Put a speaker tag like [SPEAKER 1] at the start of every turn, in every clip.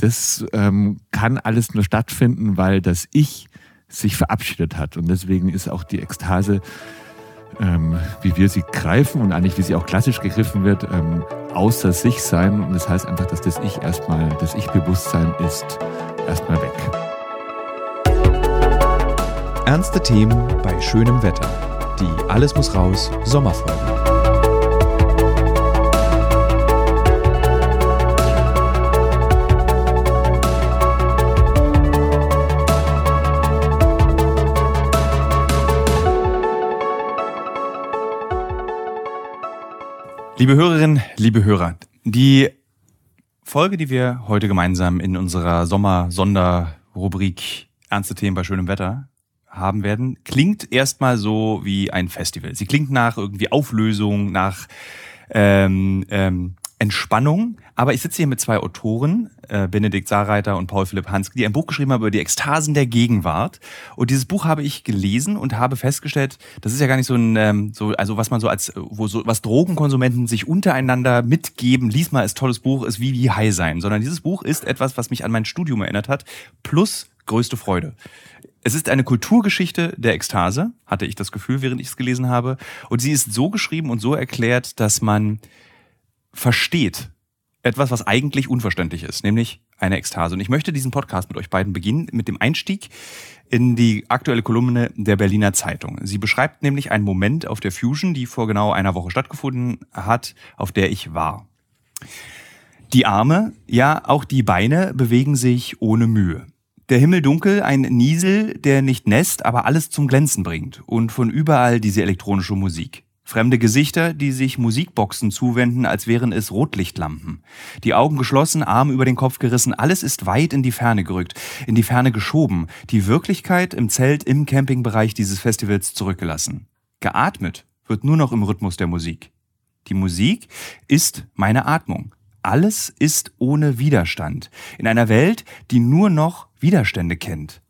[SPEAKER 1] das ähm, kann alles nur stattfinden, weil das Ich sich verabschiedet hat. Und deswegen ist auch die Ekstase, ähm, wie wir sie greifen und eigentlich wie sie auch klassisch gegriffen wird, ähm, außer sich sein. Und das heißt einfach, dass das Ich erstmal, das Ich-Bewusstsein ist erstmal weg.
[SPEAKER 2] Ernste Themen bei schönem Wetter. Die Alles muss raus Sommerfolge. Liebe Hörerinnen, liebe Hörer, die Folge, die wir heute gemeinsam in unserer Sommer-Sonderrubrik Ernste Themen bei schönem Wetter haben werden, klingt erstmal so wie ein Festival. Sie klingt nach irgendwie Auflösung, nach ähm, ähm, Entspannung. Aber ich sitze hier mit zwei Autoren, äh, Benedikt Saarreiter und Paul Philipp Hanske, die ein Buch geschrieben haben über die Ekstasen der Gegenwart. Und dieses Buch habe ich gelesen und habe festgestellt, das ist ja gar nicht so ein, ähm, so, also was man so als, wo so, was Drogenkonsumenten sich untereinander mitgeben, lies mal, ist tolles Buch, ist wie wie High sein. Sondern dieses Buch ist etwas, was mich an mein Studium erinnert hat, plus größte Freude. Es ist eine Kulturgeschichte der Ekstase, hatte ich das Gefühl, während ich es gelesen habe. Und sie ist so geschrieben und so erklärt, dass man versteht etwas, was eigentlich unverständlich ist, nämlich eine Ekstase. Und ich möchte diesen Podcast mit euch beiden beginnen mit dem Einstieg in die aktuelle Kolumne der Berliner Zeitung. Sie beschreibt nämlich einen Moment auf der Fusion, die vor genau einer Woche stattgefunden hat, auf der ich war. Die Arme, ja auch die Beine bewegen sich ohne Mühe. Der Himmel dunkel, ein Niesel, der nicht nässt, aber alles zum Glänzen bringt. Und von überall diese elektronische Musik. Fremde Gesichter, die sich Musikboxen zuwenden, als wären es Rotlichtlampen. Die Augen geschlossen, Arm über den Kopf gerissen, alles ist weit in die Ferne gerückt, in die Ferne geschoben, die Wirklichkeit im Zelt im Campingbereich dieses Festivals zurückgelassen. Geatmet wird nur noch im Rhythmus der Musik. Die Musik ist meine Atmung. Alles ist ohne Widerstand. In einer Welt, die nur noch Widerstände kennt.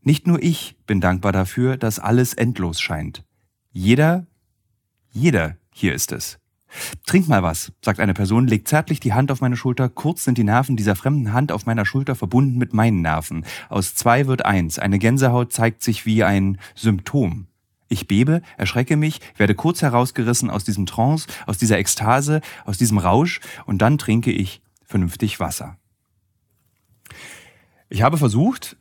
[SPEAKER 2] Nicht nur ich bin dankbar dafür, dass alles endlos scheint. Jeder jeder hier ist es. Trink mal was, sagt eine Person, legt zärtlich die Hand auf meine Schulter, kurz sind die Nerven dieser fremden Hand auf meiner Schulter verbunden mit meinen Nerven. Aus zwei wird eins, eine Gänsehaut zeigt sich wie ein Symptom. Ich bebe, erschrecke mich, werde kurz herausgerissen aus diesem Trance, aus dieser Ekstase, aus diesem Rausch und dann trinke ich vernünftig Wasser. Ich habe versucht,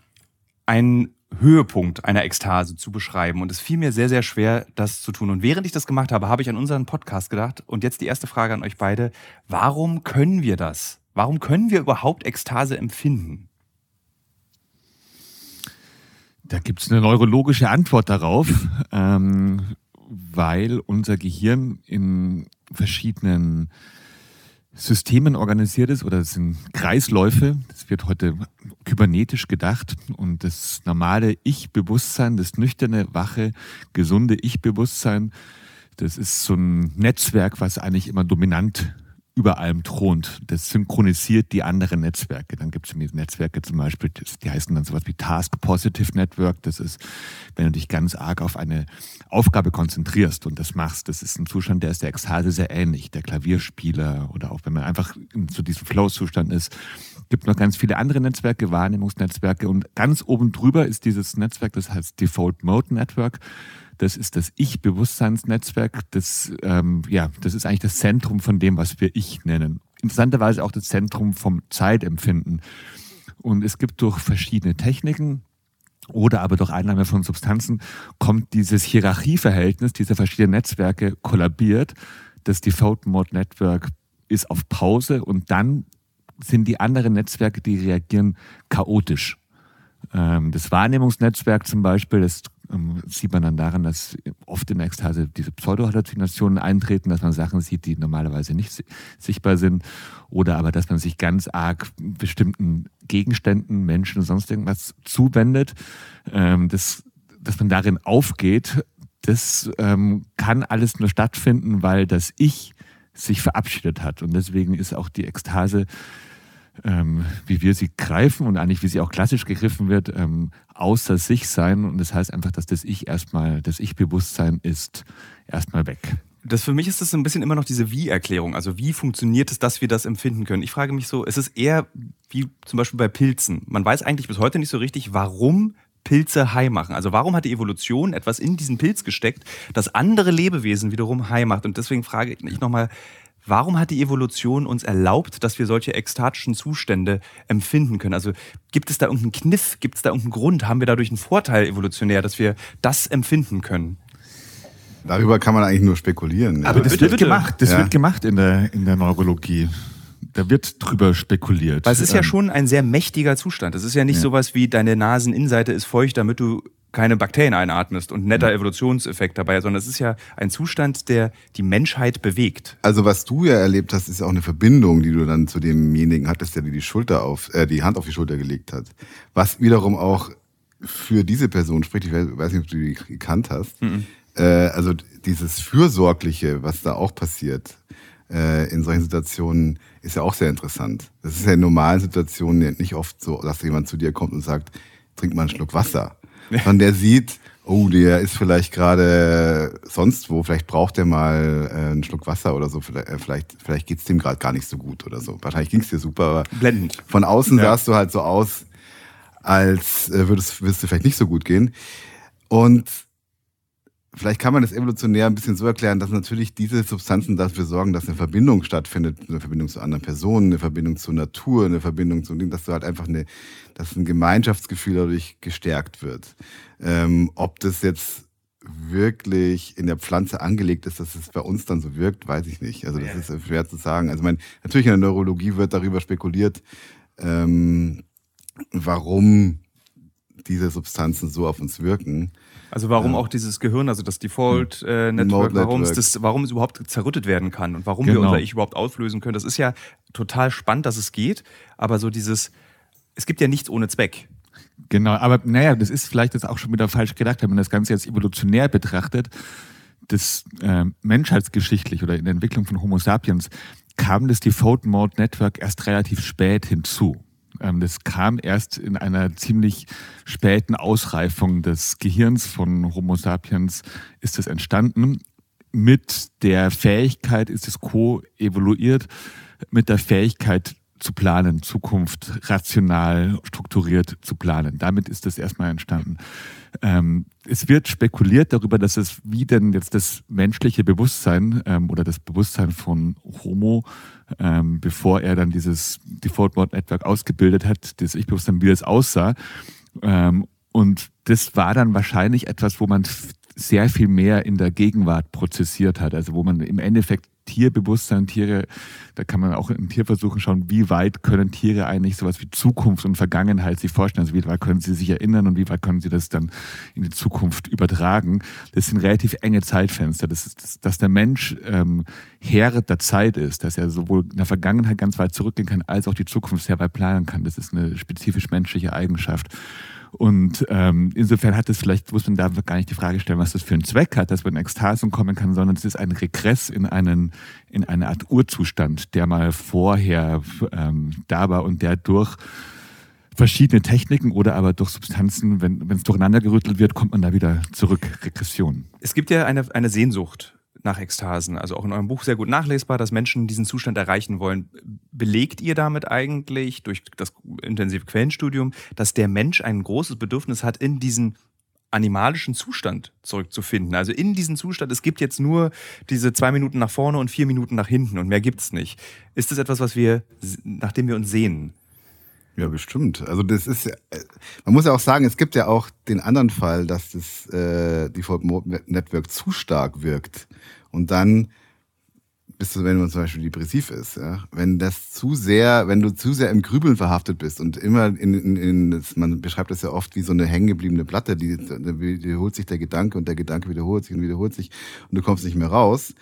[SPEAKER 2] ein Höhepunkt einer Ekstase zu beschreiben. Und es fiel mir sehr, sehr schwer, das zu tun. Und während ich das gemacht habe, habe ich an unseren Podcast gedacht. Und jetzt die erste Frage an euch beide. Warum können wir das? Warum können wir überhaupt Ekstase empfinden?
[SPEAKER 1] Da gibt es eine neurologische Antwort darauf, ähm, weil unser Gehirn in verschiedenen Systemen organisiert ist oder es sind Kreisläufe. Das wird heute kybernetisch gedacht und das normale Ich-Bewusstsein, das nüchterne, wache, gesunde Ich-Bewusstsein, das ist so ein Netzwerk, was eigentlich immer dominant über allem thront. Das synchronisiert die anderen Netzwerke. Dann gibt es Netzwerke zum Beispiel, die heißen dann sowas wie Task Positive Network. Das ist, wenn du dich ganz arg auf eine Aufgabe konzentrierst und das machst. Das ist ein Zustand, der ist der Ekstase sehr ähnlich. Der Klavierspieler oder auch wenn man einfach zu diesem Flow-Zustand ist. gibt noch ganz viele andere Netzwerke, Wahrnehmungsnetzwerke und ganz oben drüber ist dieses Netzwerk, das heißt Default Mode Network. Das ist das Ich-Bewusstseinsnetzwerk. Das, ähm, ja, das ist eigentlich das Zentrum von dem, was wir Ich nennen. Interessanterweise auch das Zentrum vom Zeitempfinden. Und es gibt durch verschiedene Techniken, oder aber durch Einnahme von Substanzen kommt dieses Hierarchieverhältnis dieser verschiedenen Netzwerke kollabiert. Das Default Mode Network ist auf Pause und dann sind die anderen Netzwerke, die reagieren chaotisch. Ähm, das Wahrnehmungsnetzwerk zum Beispiel, das sieht man dann daran, dass oft in Ekstase diese Pseudohalluzinationen eintreten, dass man Sachen sieht, die normalerweise nicht sichtbar sind. Oder aber, dass man sich ganz arg bestimmten Gegenständen, Menschen und sonst irgendwas zuwendet, ähm, das, dass man darin aufgeht, das ähm, kann alles nur stattfinden, weil das Ich sich verabschiedet hat. Und deswegen ist auch die Ekstase ähm, wie wir sie greifen und eigentlich wie sie auch klassisch gegriffen wird, ähm, außer sich sein. Und das heißt einfach, dass das Ich erstmal, das Ich-Bewusstsein ist erstmal weg.
[SPEAKER 2] Das für mich ist das ein bisschen immer noch diese Wie-Erklärung. Also wie funktioniert es, dass wir das empfinden können? Ich frage mich so, es ist eher wie zum Beispiel bei Pilzen. Man weiß eigentlich bis heute nicht so richtig, warum Pilze high machen. Also warum hat die Evolution etwas in diesen Pilz gesteckt, das andere Lebewesen wiederum high macht? Und deswegen frage ich nochmal, Warum hat die Evolution uns erlaubt, dass wir solche ekstatischen Zustände empfinden können? Also gibt es da irgendeinen Kniff, gibt es da irgendeinen Grund? Haben wir dadurch einen Vorteil evolutionär, dass wir das empfinden können?
[SPEAKER 3] Darüber kann man eigentlich nur spekulieren.
[SPEAKER 1] Aber ja. das bitte, wird gemacht. Das ja. wird gemacht in der, in der Neurologie. Da wird drüber spekuliert.
[SPEAKER 2] Weil es ist ja ähm, schon ein sehr mächtiger Zustand. Es ist ja nicht ja. sowas wie deine Naseninnenseite ist feucht, damit du keine Bakterien einatmest und netter Evolutionseffekt dabei, sondern es ist ja ein Zustand, der die Menschheit bewegt.
[SPEAKER 3] Also was du ja erlebt hast, ist auch eine Verbindung, die du dann zu demjenigen hattest, der dir die Schulter auf, äh, die Hand auf die Schulter gelegt hat. Was wiederum auch für diese Person spricht, ich weiß nicht, ob du die gekannt hast. Mhm. Äh, also dieses Fürsorgliche, was da auch passiert äh, in solchen Situationen, ist ja auch sehr interessant. Das ist ja in normalen Situationen nicht oft so, dass jemand zu dir kommt und sagt, trink mal einen Schluck Wasser sondern der sieht, oh, der ist vielleicht gerade sonst wo, vielleicht braucht er mal äh, einen Schluck Wasser oder so, vielleicht, äh, vielleicht, vielleicht geht's dem gerade gar nicht so gut oder so. Wahrscheinlich ging's dir super, aber
[SPEAKER 2] Blendend.
[SPEAKER 3] von außen ja. sahst du halt so aus, als äh, würdest, würdest du vielleicht nicht so gut gehen. Und vielleicht kann man das evolutionär ein bisschen so erklären, dass natürlich diese Substanzen dafür sorgen, dass eine Verbindung stattfindet, eine Verbindung zu anderen Personen, eine Verbindung zur Natur, eine Verbindung zu dem, dass du halt einfach eine, dass ein Gemeinschaftsgefühl dadurch gestärkt wird. Ähm, ob das jetzt wirklich in der Pflanze angelegt ist, dass es bei uns dann so wirkt, weiß ich nicht. Also das ja. ist schwer zu sagen. Also mein, natürlich in der Neurologie wird darüber spekuliert, ähm, warum diese Substanzen so auf uns wirken.
[SPEAKER 2] Also warum ja. auch dieses Gehirn, also das Default äh, Network, warum es, das, warum es überhaupt zerrüttet werden kann und warum genau. wir unser Ich überhaupt auslösen können. Das ist ja total spannend, dass es geht, aber so dieses, es gibt ja nichts ohne Zweck.
[SPEAKER 1] Genau, aber naja, das ist vielleicht jetzt auch schon wieder falsch gedacht, wenn man das Ganze jetzt evolutionär betrachtet. Das äh, menschheitsgeschichtlich oder in der Entwicklung von Homo sapiens kam das Default Mode Network erst relativ spät hinzu. Ähm, das kam erst in einer ziemlich späten Ausreifung des Gehirns von Homo sapiens ist es entstanden. Mit der Fähigkeit ist es co-evoluiert, mit der Fähigkeit zu planen, Zukunft rational strukturiert zu planen. Damit ist das erstmal entstanden. Ähm, es wird spekuliert darüber, dass es wie denn jetzt das menschliche Bewusstsein ähm, oder das Bewusstsein von Homo, ähm, bevor er dann dieses Default Mode Network ausgebildet hat, das Ich-Bewusstsein, wie das aussah. Ähm, und das war dann wahrscheinlich etwas, wo man sehr viel mehr in der Gegenwart prozessiert hat, also wo man im Endeffekt Tierbewusstsein, Tiere, da kann man auch in Tierversuchen schauen, wie weit können Tiere eigentlich sowas wie Zukunft und Vergangenheit sich vorstellen. Also wie weit können sie sich erinnern und wie weit können sie das dann in die Zukunft übertragen. Das sind relativ enge Zeitfenster. Das ist, dass der Mensch ähm, Herr der Zeit ist, dass er sowohl in der Vergangenheit ganz weit zurückgehen kann, als auch die Zukunft sehr weit planen kann. Das ist eine spezifisch menschliche Eigenschaft. Und ähm, insofern hat es vielleicht, muss man da gar nicht die Frage stellen, was das für einen Zweck hat, dass man in Ekstasen kommen kann, sondern es ist ein Regress in einen, in eine Art Urzustand, der mal vorher ähm, da war und der durch verschiedene Techniken oder aber durch Substanzen, wenn es durcheinander gerüttelt wird, kommt man da wieder zurück. Regression.
[SPEAKER 2] Es gibt ja eine, eine Sehnsucht nach Ekstasen. Also auch in eurem Buch sehr gut nachlesbar, dass Menschen diesen Zustand erreichen wollen. Belegt ihr damit eigentlich durch das intensive Quellenstudium, dass der Mensch ein großes Bedürfnis hat, in diesen animalischen Zustand zurückzufinden. Also in diesen Zustand, es gibt jetzt nur diese zwei Minuten nach vorne und vier Minuten nach hinten und mehr gibt es nicht. Ist das etwas, was wir, nachdem wir uns sehen?
[SPEAKER 3] Ja, bestimmt. Also das ist, man muss ja auch sagen, es gibt ja auch den anderen Fall, dass das äh, Default Mode Network zu stark wirkt und dann bist du, wenn man zum Beispiel depressiv ist, ja, wenn das zu sehr, wenn du zu sehr im Grübeln verhaftet bist und immer in, in, in man beschreibt das ja oft wie so eine hängengebliebene Platte, die, die wiederholt sich der Gedanke und der Gedanke wiederholt sich und wiederholt sich und du kommst nicht mehr raus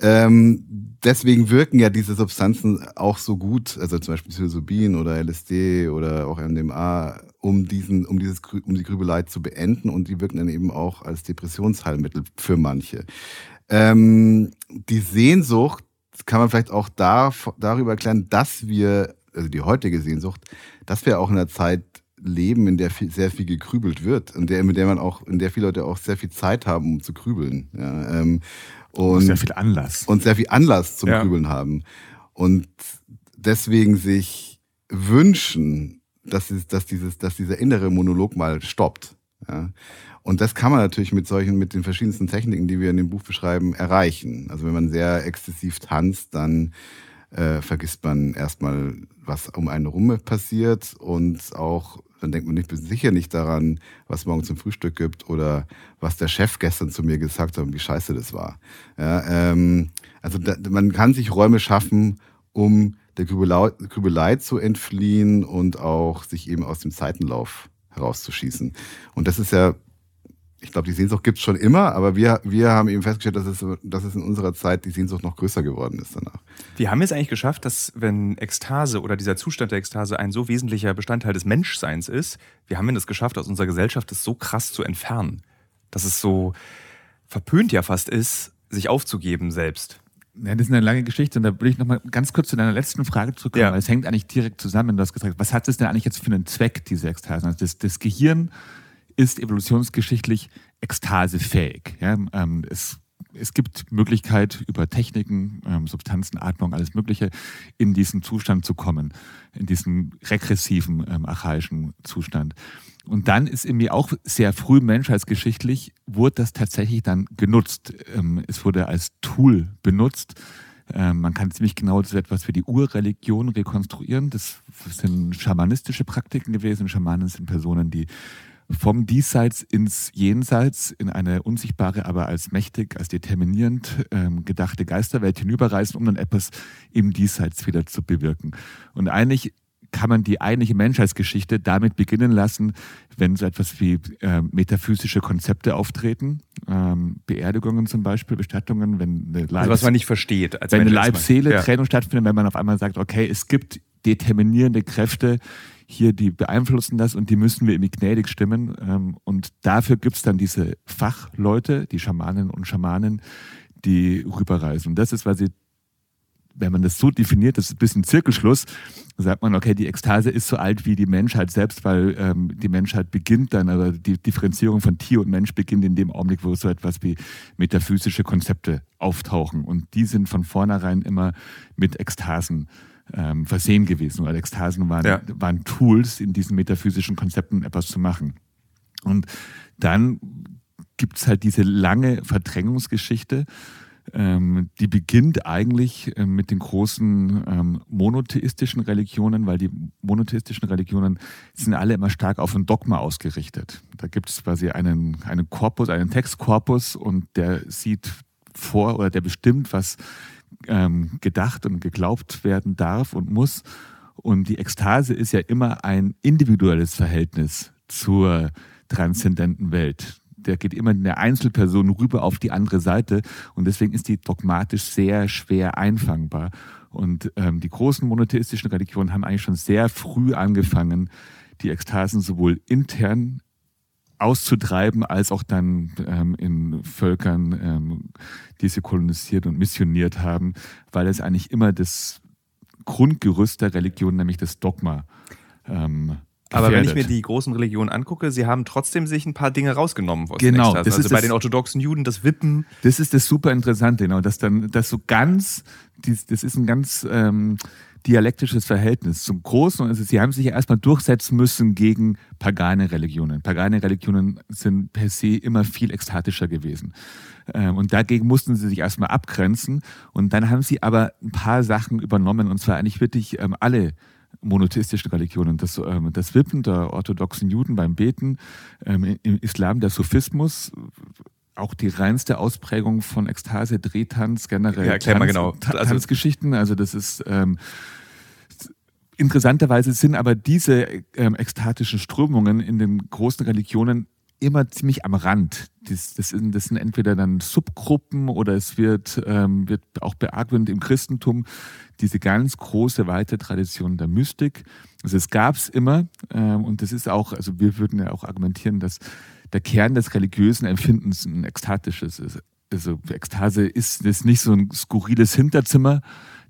[SPEAKER 3] ähm, deswegen wirken ja diese Substanzen auch so gut, also zum Beispiel Psilocybin oder LSD oder auch MDMA, um diesen, um dieses, um die Grübelei zu beenden und die wirken dann eben auch als Depressionsheilmittel für manche. Ähm, die Sehnsucht kann man vielleicht auch da, darüber erklären, dass wir, also die heutige Sehnsucht, dass wir auch in der Zeit leben, in der viel, sehr viel gekrübelt wird und der, mit der man auch, in der viele Leute auch sehr viel Zeit haben, um zu grübeln. Ja, ähm, und
[SPEAKER 1] sehr viel Anlass.
[SPEAKER 3] Und sehr viel Anlass zum
[SPEAKER 2] Ja.
[SPEAKER 3] Grübeln haben. Und deswegen sich wünschen, dass, es, dass, dieses, dass dieser innere Monolog mal stoppt. Ja. Und das kann man natürlich mit solchen, mit den verschiedensten Techniken, die wir in dem Buch beschreiben, erreichen. Also wenn man sehr exzessiv tanzt, dann äh, vergisst man erstmal, was um einen herum passiert und auch, dann denkt man nicht sicher nicht daran, was morgen zum Frühstück gibt oder was der Chef gestern zu mir gesagt hat und wie scheiße das war. Ja, ähm, also da, man kann sich Räume schaffen, um der Grübelei, Grübelei zu entfliehen und auch sich eben aus dem Zeitenlauf herauszuschießen. Und das ist ja ich glaube, die Sehnsucht gibt es schon immer, aber wir, wir haben eben festgestellt, dass es, dass es in unserer Zeit die Sehnsucht noch größer geworden ist danach.
[SPEAKER 2] Wir haben es eigentlich geschafft, dass wenn Ekstase oder dieser Zustand der Ekstase ein so wesentlicher Bestandteil des Menschseins ist, wir haben es geschafft, aus unserer Gesellschaft das so krass zu entfernen, dass es so verpönt ja fast ist, sich aufzugeben selbst.
[SPEAKER 1] Ja, das ist eine lange Geschichte und da will ich nochmal ganz kurz zu deiner letzten Frage zurückkommen,
[SPEAKER 2] Ja.
[SPEAKER 1] weil es hängt eigentlich direkt zusammen. Du hast gesagt, was hat es denn eigentlich jetzt für einen Zweck, diese Ekstase? Also das, das Gehirn ist evolutionsgeschichtlich ekstasefähig. Ja? Ähm, es, es gibt Möglichkeit, über Techniken, ähm, Substanzen, Atmung, alles Mögliche, in diesen Zustand zu kommen, in diesen regressiven, ähm, archaischen Zustand. Und dann ist irgendwie auch sehr früh menschheitsgeschichtlich, wurde das tatsächlich dann genutzt. Ähm, es wurde als Tool benutzt. Ähm, man kann ziemlich genau so etwas für die Urreligion rekonstruieren. Das sind schamanistische Praktiken gewesen. Schamanen sind Personen, die vom Diesseits ins Jenseits in eine unsichtbare, aber als mächtig, als determinierend ähm, gedachte Geisterwelt hinüberreisen, um dann etwas im Diesseits wieder zu bewirken. Und eigentlich kann man die eigentliche Menschheitsgeschichte damit beginnen lassen, wenn so etwas wie äh, metaphysische Konzepte auftreten, ähm, Beerdigungen zum Beispiel, Bestattungen, wenn eine
[SPEAKER 2] Also was man nicht versteht. Als
[SPEAKER 1] wenn eine
[SPEAKER 2] Mensch erstmal.
[SPEAKER 1] Leib-Seele-Trennung stattfindet, wenn man auf einmal sagt, okay, es gibt determinierende Kräfte hier, die beeinflussen das und die müssen wir irgendwie gnädig stimmen. Ähm, Und dafür gibt es dann diese Fachleute, die Schamanen und Schamanen, die rüberreisen. Und das ist, weil sie, wenn man das so definiert, das ist ein bisschen Zirkelschluss, sagt man, okay, die Ekstase ist so alt wie die Menschheit selbst, weil ähm, die Menschheit beginnt dann, aber die Differenzierung von Tier und Mensch beginnt in dem Augenblick, wo so etwas wie metaphysische Konzepte auftauchen. Und die sind von vornherein immer mit Ekstasen ähm, versehen gewesen. Weil Ekstasen waren,
[SPEAKER 2] Ja.
[SPEAKER 1] waren Tools, in diesen metaphysischen Konzepten etwas zu machen. Und dann gibt es halt diese lange Verdrängungsgeschichte, ähm, die beginnt eigentlich ähm, mit den großen ähm, monotheistischen Religionen, weil die monotheistischen Religionen sind alle immer stark auf ein Dogma ausgerichtet. Da gibt es quasi einen, einen Korpus, einen Textkorpus und der sieht vor oder der bestimmt, was ähm, gedacht und geglaubt werden darf und muss. Und die Ekstase ist ja immer ein individuelles Verhältnis zur transzendenten Welt. Der geht immer in der Einzelperson rüber auf die andere Seite und deswegen ist die dogmatisch sehr schwer einfangbar. Und ähm, die großen monotheistischen Religionen haben eigentlich schon sehr früh angefangen, die Ekstasen sowohl intern auszutreiben, als auch dann ähm, in Völkern, ähm, die sie kolonisiert und missioniert haben, weil es eigentlich immer das Grundgerüst der Religion, nämlich das Dogma, ähm,
[SPEAKER 2] Aber wenn ich
[SPEAKER 1] gefährdet.
[SPEAKER 2] mir die großen Religionen angucke, sie haben trotzdem sich ein paar Dinge rausgenommen aus
[SPEAKER 1] Genau, das
[SPEAKER 2] Also
[SPEAKER 1] ist
[SPEAKER 2] bei
[SPEAKER 1] das-
[SPEAKER 2] den orthodoxen Juden das Wippen.
[SPEAKER 1] Das ist das super Interessante, genau, dass dann, dass so ganz, das ist ein ganz ähm, dialektisches Verhältnis zum Großen. Also sie haben sich ja erstmal durchsetzen müssen gegen pagane Religionen. Pagane Religionen sind per se immer viel ekstatischer gewesen. Ähm, und dagegen mussten sie sich erstmal abgrenzen. Und dann haben sie aber ein paar Sachen übernommen, und zwar eigentlich wirklich ähm, alle monotheistischen Religionen. Das, ähm, das Wippen der orthodoxen Juden beim Beten, im Islam der Sophismus, auch die reinste Ausprägung von Ekstase, Drehtanz, generell
[SPEAKER 2] Ja, erklär mal
[SPEAKER 1] Tanz,
[SPEAKER 2] genau. Also-
[SPEAKER 1] Tanzgeschichten. Also das ist ähm, interessanterweise sind aber diese ähm, ekstatischen Strömungen in den großen Religionen immer ziemlich am Rand. Das, das, sind, das sind entweder dann Subgruppen oder es wird, ähm, wird auch beargwöhnt im Christentum diese ganz große, weite Tradition der Mystik. Also es gab es immer ähm, und das ist auch, also wir würden ja auch argumentieren, dass der Kern des religiösen Empfindens ein ekstatisches ist. Also Ekstase ist, ist nicht so ein skurriles Hinterzimmer,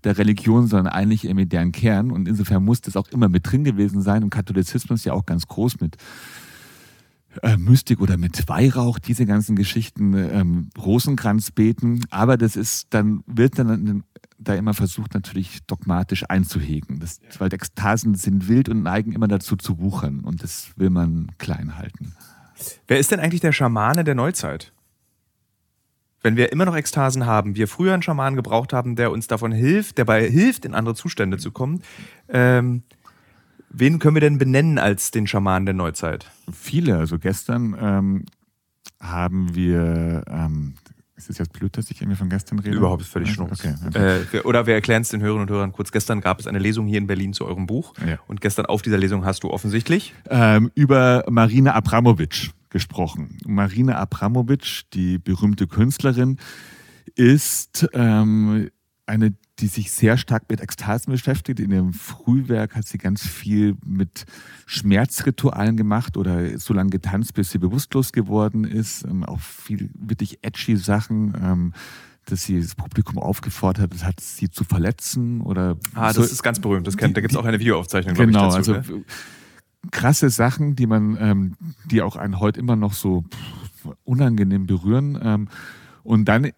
[SPEAKER 1] der Religion, sondern eigentlich im deren Kern. Und insofern muss das auch immer mit drin gewesen sein. Und Katholizismus ja auch ganz groß mit äh, Mystik oder mit Weihrauch, diese ganzen Geschichten, ähm, Rosenkranz beten. Aber das ist dann, wird dann da immer versucht, natürlich dogmatisch einzuhegen. Das, weil Ekstasen sind wild und neigen immer dazu zu wuchern. Und das will man klein halten.
[SPEAKER 2] Wer ist denn eigentlich der Schamane der Neuzeit? Wenn wir immer noch Ekstasen haben, wir früher einen Schamanen gebraucht haben, der uns davon hilft, der bei hilft, in andere Zustände zu kommen, ähm, wen können wir denn benennen als den Schamanen der Neuzeit?
[SPEAKER 1] Viele. Also gestern ähm, haben wir, ähm, ist es jetzt blöd, dass ich irgendwie von gestern rede?
[SPEAKER 2] Überhaupt ist völlig schnurz. Okay, okay. Äh, oder wir erklären es den Hörerinnen und Hörern kurz. Gestern gab es eine Lesung hier in Berlin zu eurem Buch. Ja. Und gestern auf dieser Lesung hast du offensichtlich
[SPEAKER 1] ähm, über Marina Abramovic gesprochen. Marina Abramovic, die berühmte Künstlerin, ist ähm, eine, die sich sehr stark mit Ekstasen beschäftigt. In ihrem Frühwerk hat sie ganz viel mit Schmerzritualen gemacht oder so lange getanzt, bis sie bewusstlos geworden ist. Ähm, auch viel wirklich edgy Sachen. Ähm, dass sie das Publikum aufgefordert hat, sie zu verletzen oder.
[SPEAKER 2] Ah, das ist ganz berühmt. Das kennt, da gibt es auch eine Videoaufzeichnung.
[SPEAKER 1] Genau,
[SPEAKER 2] ich,
[SPEAKER 1] dazu, also ne? krasse Sachen, die man, ähm, die auch einen heute immer noch so unangenehm berühren. Ähm, und dann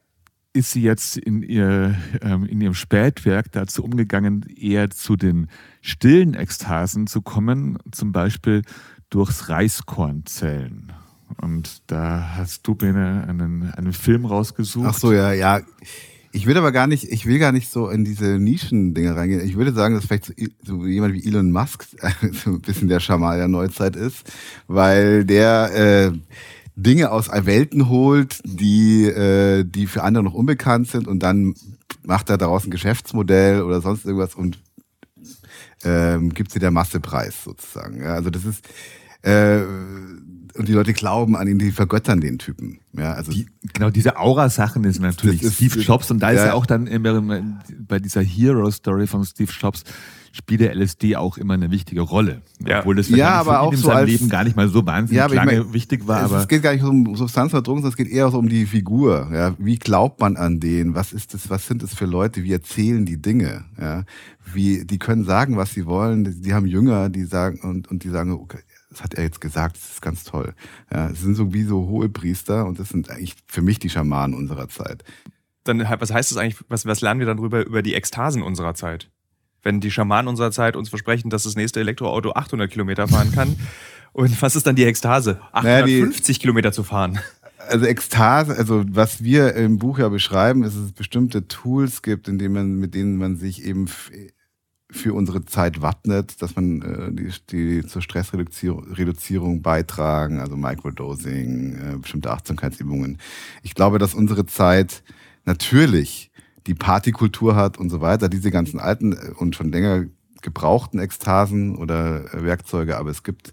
[SPEAKER 1] ist sie jetzt in, ihr, ähm, in ihrem Spätwerk dazu umgegangen, eher zu den stillen Ekstasen zu kommen, zum Beispiel durchs Reiskornzellen. Und da hast du, Bene, einen, einen Film rausgesucht.
[SPEAKER 3] Ach so, ja, ja. Ich will aber gar nicht, ich will gar nicht so in diese Nischen-Dinge reingehen. Ich würde sagen, dass vielleicht so, so jemand wie Elon Musk so ein bisschen der Schamal der Neuzeit ist, weil der äh, Dinge aus Welten holt, die, äh, die für andere noch unbekannt sind und dann macht er daraus ein Geschäftsmodell oder sonst irgendwas und ähm, gibt sie der Masse preis sozusagen. Ja, also das ist äh, und die Leute glauben an ihn, die vergöttern den Typen. Ja, also
[SPEAKER 1] die, genau diese Aura-Sachen ist natürlich ist, Steve Jobs und da ja, ist ja auch dann immer bei dieser Hero-Story von Steve Jobs spielt der LSD auch immer eine wichtige Rolle.
[SPEAKER 3] Ja. Obwohl das ja, aber auch in so seinem
[SPEAKER 1] Leben gar nicht mal so wahnsinnig ja, lange ich mein, wichtig war.
[SPEAKER 3] Es,
[SPEAKER 1] aber
[SPEAKER 3] es geht gar nicht um Substanz oder Drogen, sondern es geht eher so um die Figur. Ja, wie glaubt man an den? Was ist das? Was sind das für Leute? Wie erzählen die Dinge? Ja, wie die können sagen, was sie wollen. Die, die haben Jünger, die sagen und und die sagen, okay, das hat er jetzt gesagt, das ist ganz toll. Ja, es sind so wie so hohe Priester und das sind eigentlich für mich die Schamanen unserer Zeit.
[SPEAKER 2] Dann, was heißt das eigentlich, was, was lernen wir dann drüber, über die Ekstasen unserer Zeit? Wenn die Schamanen unserer Zeit uns versprechen, dass das nächste Elektroauto 800 Kilometer fahren kann. und was ist dann die Ekstase? 850 naja, die, Kilometer zu fahren.
[SPEAKER 3] Also Ekstase, also was wir im Buch ja beschreiben, ist, dass es bestimmte Tools gibt, in denen man, mit denen man sich eben für unsere Zeit wappnet, dass man äh, die, die zur Stressreduzierung beitragen, also Microdosing, äh, bestimmte Achtsamkeitsübungen. Ich glaube, dass unsere Zeit natürlich die Partykultur hat und so weiter, diese ganzen alten äh, und schon länger gebrauchten Ekstasen oder äh, Werkzeuge, aber es gibt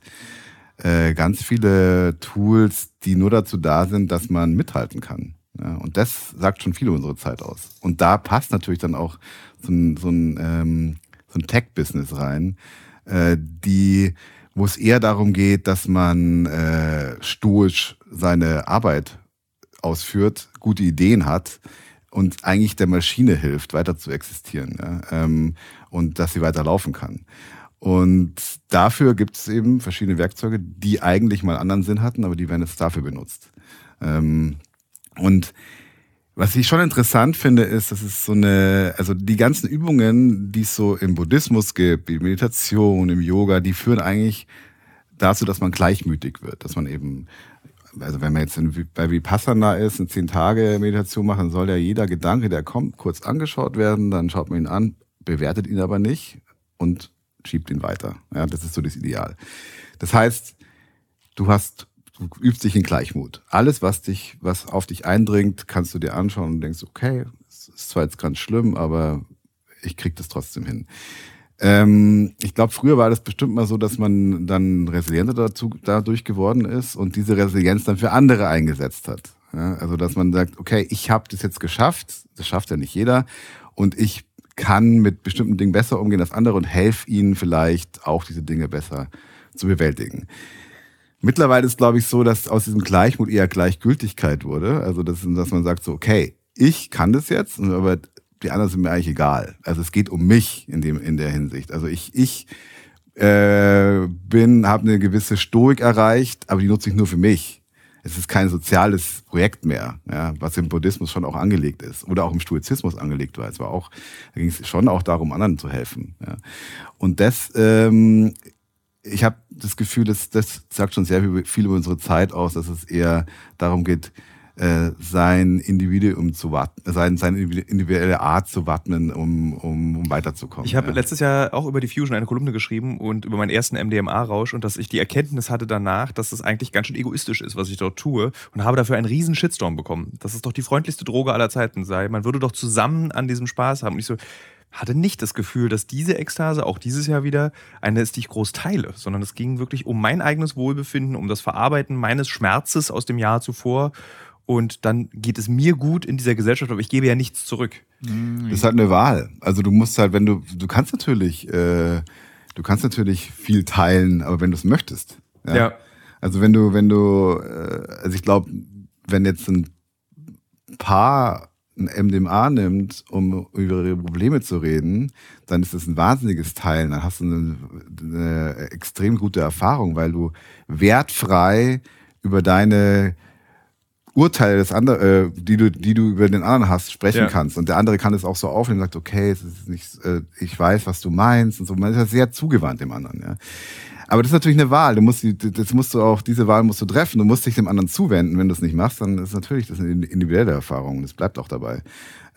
[SPEAKER 3] äh, ganz viele Tools, die nur dazu da sind, dass man mithalten kann. Und das sagt schon viel über unsere Zeit aus. Und da passt natürlich dann auch so ein, so ein ähm, so ein Tech-Business rein, die, wo es eher darum geht, dass man stoisch seine Arbeit ausführt, gute Ideen hat und eigentlich der Maschine hilft, weiter zu existieren ja? ähm, und dass sie weiter laufen kann. Und dafür gibt es eben verschiedene Werkzeuge, die eigentlich mal anderen Sinn hatten, aber die werden jetzt dafür benutzt. Ähm, und was ich schon interessant finde, ist, dass es so eine, also die ganzen Übungen, die es so im Buddhismus gibt, die Meditation, im Yoga, die führen eigentlich dazu, dass man gleichmütig wird, dass man eben, also wenn man jetzt in, bei Vipassana ist, eine zehn Tage Meditation macht, dann soll ja jeder Gedanke, der kommt, kurz angeschaut werden, dann schaut man ihn an, bewertet ihn aber nicht und schiebt ihn weiter. Ja, das ist so das Ideal. Das heißt, du hast du übst dich in Gleichmut. Alles, was dich, was auf dich eindringt, kannst du dir anschauen und denkst, okay, es ist zwar jetzt ganz schlimm, aber ich krieg das trotzdem hin. Ähm, ich glaube, früher war das bestimmt mal so, dass man dann resilienter dazu, dadurch geworden ist und diese Resilienz dann für andere eingesetzt hat. Ja, also, dass man sagt, okay, ich habe das jetzt geschafft, das schafft ja nicht jeder, und ich kann mit bestimmten Dingen besser umgehen als andere und helfe ihnen vielleicht auch diese Dinge besser zu bewältigen. Mittlerweile ist, glaube ich, so, dass aus diesem Gleichmut eher Gleichgültigkeit wurde. Also, dass, dass man sagt so, okay, ich kann das jetzt, aber die anderen sind mir eigentlich egal. Also es geht um mich in dem in der Hinsicht. Also ich ich äh, habe eine gewisse Stoik erreicht, aber die nutze ich nur für mich. Es ist kein soziales Projekt mehr, ja, was im Buddhismus schon auch angelegt ist oder auch im Stoizismus angelegt war. Es war auch, da ging es schon auch darum, anderen zu helfen. Ja. Und das, ähm, ich habe das Gefühl, dass das sagt schon sehr viel über unsere Zeit aus, dass es eher darum geht, äh, sein Individuum zu wappnen, sein, seine individuelle Art zu wappnen, um, um, um weiterzukommen.
[SPEAKER 2] Ich habe ja. letztes Jahr auch über die Fusion eine Kolumne geschrieben und über meinen ersten MDMA-Rausch und dass ich die Erkenntnis hatte danach, dass es eigentlich ganz schön egoistisch ist, was ich dort tue und habe dafür einen riesen Shitstorm bekommen. Dass es doch die freundlichste Droge aller Zeiten sei. Man würde doch zusammen an diesem Spaß haben. Und ich so, hatte nicht das Gefühl, dass diese Ekstase auch dieses Jahr wieder eine ist, die ich groß teile, sondern es ging wirklich um mein eigenes Wohlbefinden, um das Verarbeiten meines Schmerzes aus dem Jahr zuvor und dann geht es mir gut in dieser Gesellschaft, aber ich gebe ja nichts zurück.
[SPEAKER 3] Das ist halt eine Wahl. Also du musst halt, wenn du, du kannst natürlich, äh, du kannst natürlich viel teilen, aber wenn du es möchtest. Ja? ja. Also wenn du, wenn du, äh, also ich glaube, wenn jetzt ein Paar ein MDMA nimmt, um über ihre Probleme zu reden, dann ist das ein wahnsinniges Teilen. Dann hast du eine, eine extrem gute Erfahrung, weil du wertfrei über deine Urteile des anderen, äh, die du, die du über den anderen hast, sprechen ja. kannst. Und der andere kann es auch so aufnehmen und sagt, okay, es ist nicht, äh, ich weiß, was du meinst und so. Man ist ja sehr zugewandt dem anderen, ja. Aber das ist natürlich eine Wahl. Du musst, das musst du auch, diese Wahl musst du treffen. Du musst dich dem anderen zuwenden. Wenn du es nicht machst, dann ist natürlich das eine individuelle Erfahrung. Das bleibt auch dabei.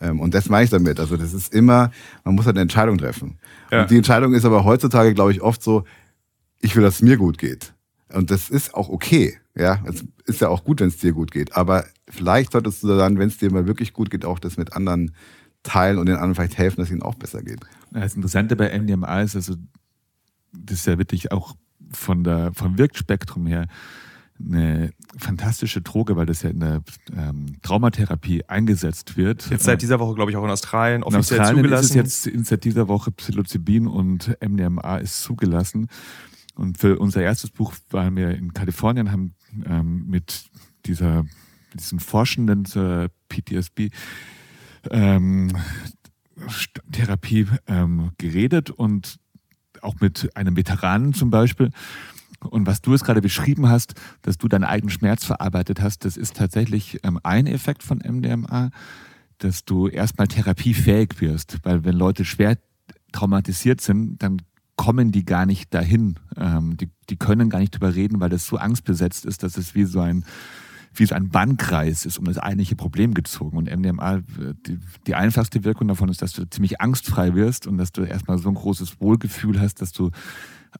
[SPEAKER 3] Ähm, und das meine ich damit. Also das ist immer, man muss halt eine Entscheidung treffen. Ja. Und die Entscheidung ist aber heutzutage, glaube ich, oft so, ich will, dass es mir gut geht. Und das ist auch okay. Ja, es ist ja auch gut, wenn es dir gut geht. Aber vielleicht solltest du dann, wenn es dir mal wirklich gut geht, auch das mit anderen teilen und den anderen vielleicht helfen, dass es ihnen auch besser geht.
[SPEAKER 1] Das Interessante bei MDMA ist, also, das ist ja wirklich auch von der, vom Wirkspektrum her eine fantastische Droge, weil das ja in der ähm, Traumatherapie eingesetzt wird.
[SPEAKER 2] Jetzt seit dieser Woche, glaube ich, auch in Australien
[SPEAKER 1] offiziell in Australien zugelassen. ist es jetzt seit dieser Woche Psilocybin und MDMA ist zugelassen. Und für unser erstes Buch waren wir in Kalifornien, haben ähm, mit dieser, diesen Forschenden zur PTSB ähm, Therapie ähm, geredet und auch mit einem Veteranen zum Beispiel. Und was du es gerade beschrieben hast, dass du deinen eigenen Schmerz verarbeitet hast, das ist tatsächlich ähm, ein Effekt von MDMA, dass du erstmal therapiefähig wirst. Weil wenn Leute schwer traumatisiert sind, dann kommen die gar nicht dahin. Ähm, die, die können gar nicht drüber reden, weil das so angstbesetzt ist, dass es wie so ein wie so ein Bannkreis ist um das eigentliche Problem gezogen. Und MDMA, die, die einfachste Wirkung davon ist, dass du ziemlich angstfrei wirst und dass du erstmal so ein großes Wohlgefühl hast, dass du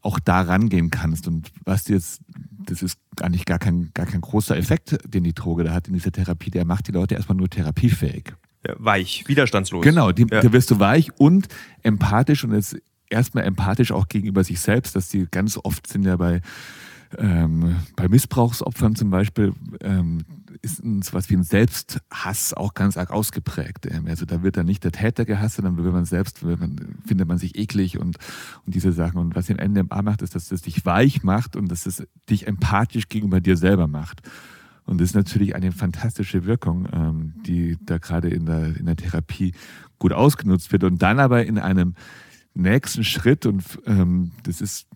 [SPEAKER 1] auch da rangehen kannst. Und was jetzt, das ist eigentlich gar kein, gar kein großer Effekt, den die Droge da hat in dieser Therapie, der macht die Leute erstmal nur therapiefähig.
[SPEAKER 2] Ja, weich, widerstandslos.
[SPEAKER 1] Genau, die, ja. da wirst du weich und empathisch und jetzt erstmal empathisch auch gegenüber sich selbst, dass die ganz oft sind ja bei, ähm, bei Missbrauchsopfern zum Beispiel, ähm, ist so was wie ein Selbsthass auch ganz arg ausgeprägt. Ähm, also da wird dann nicht der Täter gehasst, sondern wird man selbst, wird man, findet man sich eklig und, und diese Sachen. Und was den NDMA macht, ist, dass es dich weich macht und dass es dich empathisch gegenüber dir selber macht. Und das ist natürlich eine fantastische Wirkung, ähm, die da gerade in der, in der Therapie gut ausgenutzt wird und dann aber in einem nächsten Schritt, und ähm, das ist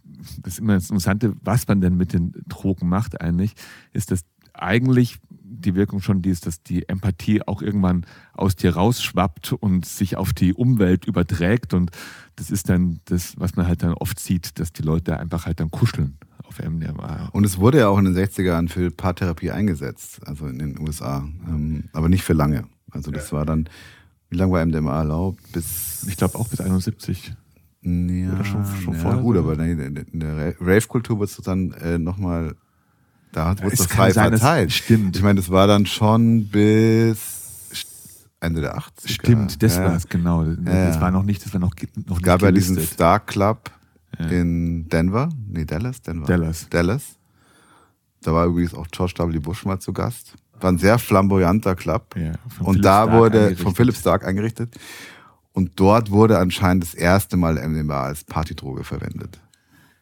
[SPEAKER 1] das ist immer das Interessante, was man denn mit den Drogen macht eigentlich, ist, dass eigentlich die Wirkung schon die ist, dass die Empathie auch irgendwann aus dir rausschwappt und sich auf die Umwelt überträgt. Und das ist dann das, was man halt dann oft sieht, dass die Leute einfach halt dann kuscheln auf MDMA.
[SPEAKER 3] Und es wurde ja auch in den 60ern für Paartherapie eingesetzt, also in den USA, ähm, aber nicht für lange. Also das war dann, wie lange war MDMA erlaubt? Bis
[SPEAKER 1] ich glaube auch bis 71.
[SPEAKER 3] Ja, Oder schon, schon ja, vorher. Gut, aber in der Rave-Kultur wird es dann äh, nochmal, da wird es frei sein, verteilt.
[SPEAKER 1] Stimmt.
[SPEAKER 3] Ich meine, das war dann schon bis Ende der 80er.
[SPEAKER 1] Stimmt, das ja. war es, genau. Das war noch nicht, das war noch, noch
[SPEAKER 3] Es gab ja diesen Star Club in Denver, nee, Dallas, Denver.
[SPEAKER 1] Dallas.
[SPEAKER 3] Dallas. Da war übrigens auch George W. Bush mal zu Gast. War ein sehr flamboyanter Club. Ja, und Philipp da Stark wurde von Philip Stark eingerichtet. Und dort wurde anscheinend das erste Mal MDMA als Partydroge verwendet.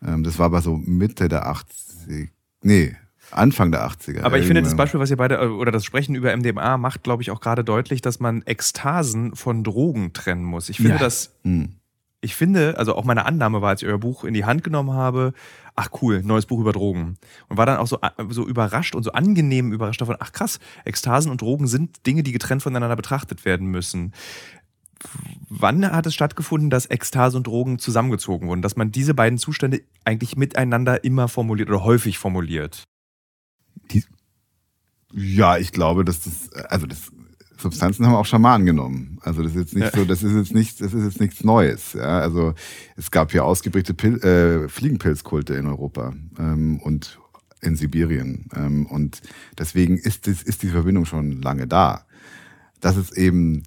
[SPEAKER 3] Ähm, das war aber so Mitte der 80, nee, Anfang der 80er.
[SPEAKER 2] Aber ich finde das. Beispiel, was ihr beide, äh, oder das Sprechen über MDMA macht, glaube ich, auch gerade deutlich, dass man Ekstasen von Drogen trennen muss. Ich finde
[SPEAKER 1] Ja.
[SPEAKER 2] das,
[SPEAKER 3] Hm.
[SPEAKER 2] ich finde, also auch meine Annahme war, als ich euer Buch in die Hand genommen habe, ach cool, neues Buch über Drogen. Und war dann auch so, äh, so überrascht und so angenehm überrascht davon, ach krass, Ekstasen und Drogen sind Dinge, die getrennt voneinander betrachtet werden müssen. Wann hat es stattgefunden, dass Ekstase und Drogen zusammengezogen wurden? Dass man diese beiden Zustände eigentlich miteinander immer formuliert oder häufig formuliert?
[SPEAKER 3] Ja, ich glaube, dass das, also das Substanzen haben auch Schamanen genommen. Also das ist jetzt nicht
[SPEAKER 2] Ja.
[SPEAKER 3] so, das ist jetzt nicht, das ist jetzt nichts Neues. Ja, also es gab ja ausgeprägte Pil äh, Fliegenpilzkulte in Europa ähm, und in Sibirien ähm, und deswegen ist das, ist die Verbindung schon lange da. Dass es eben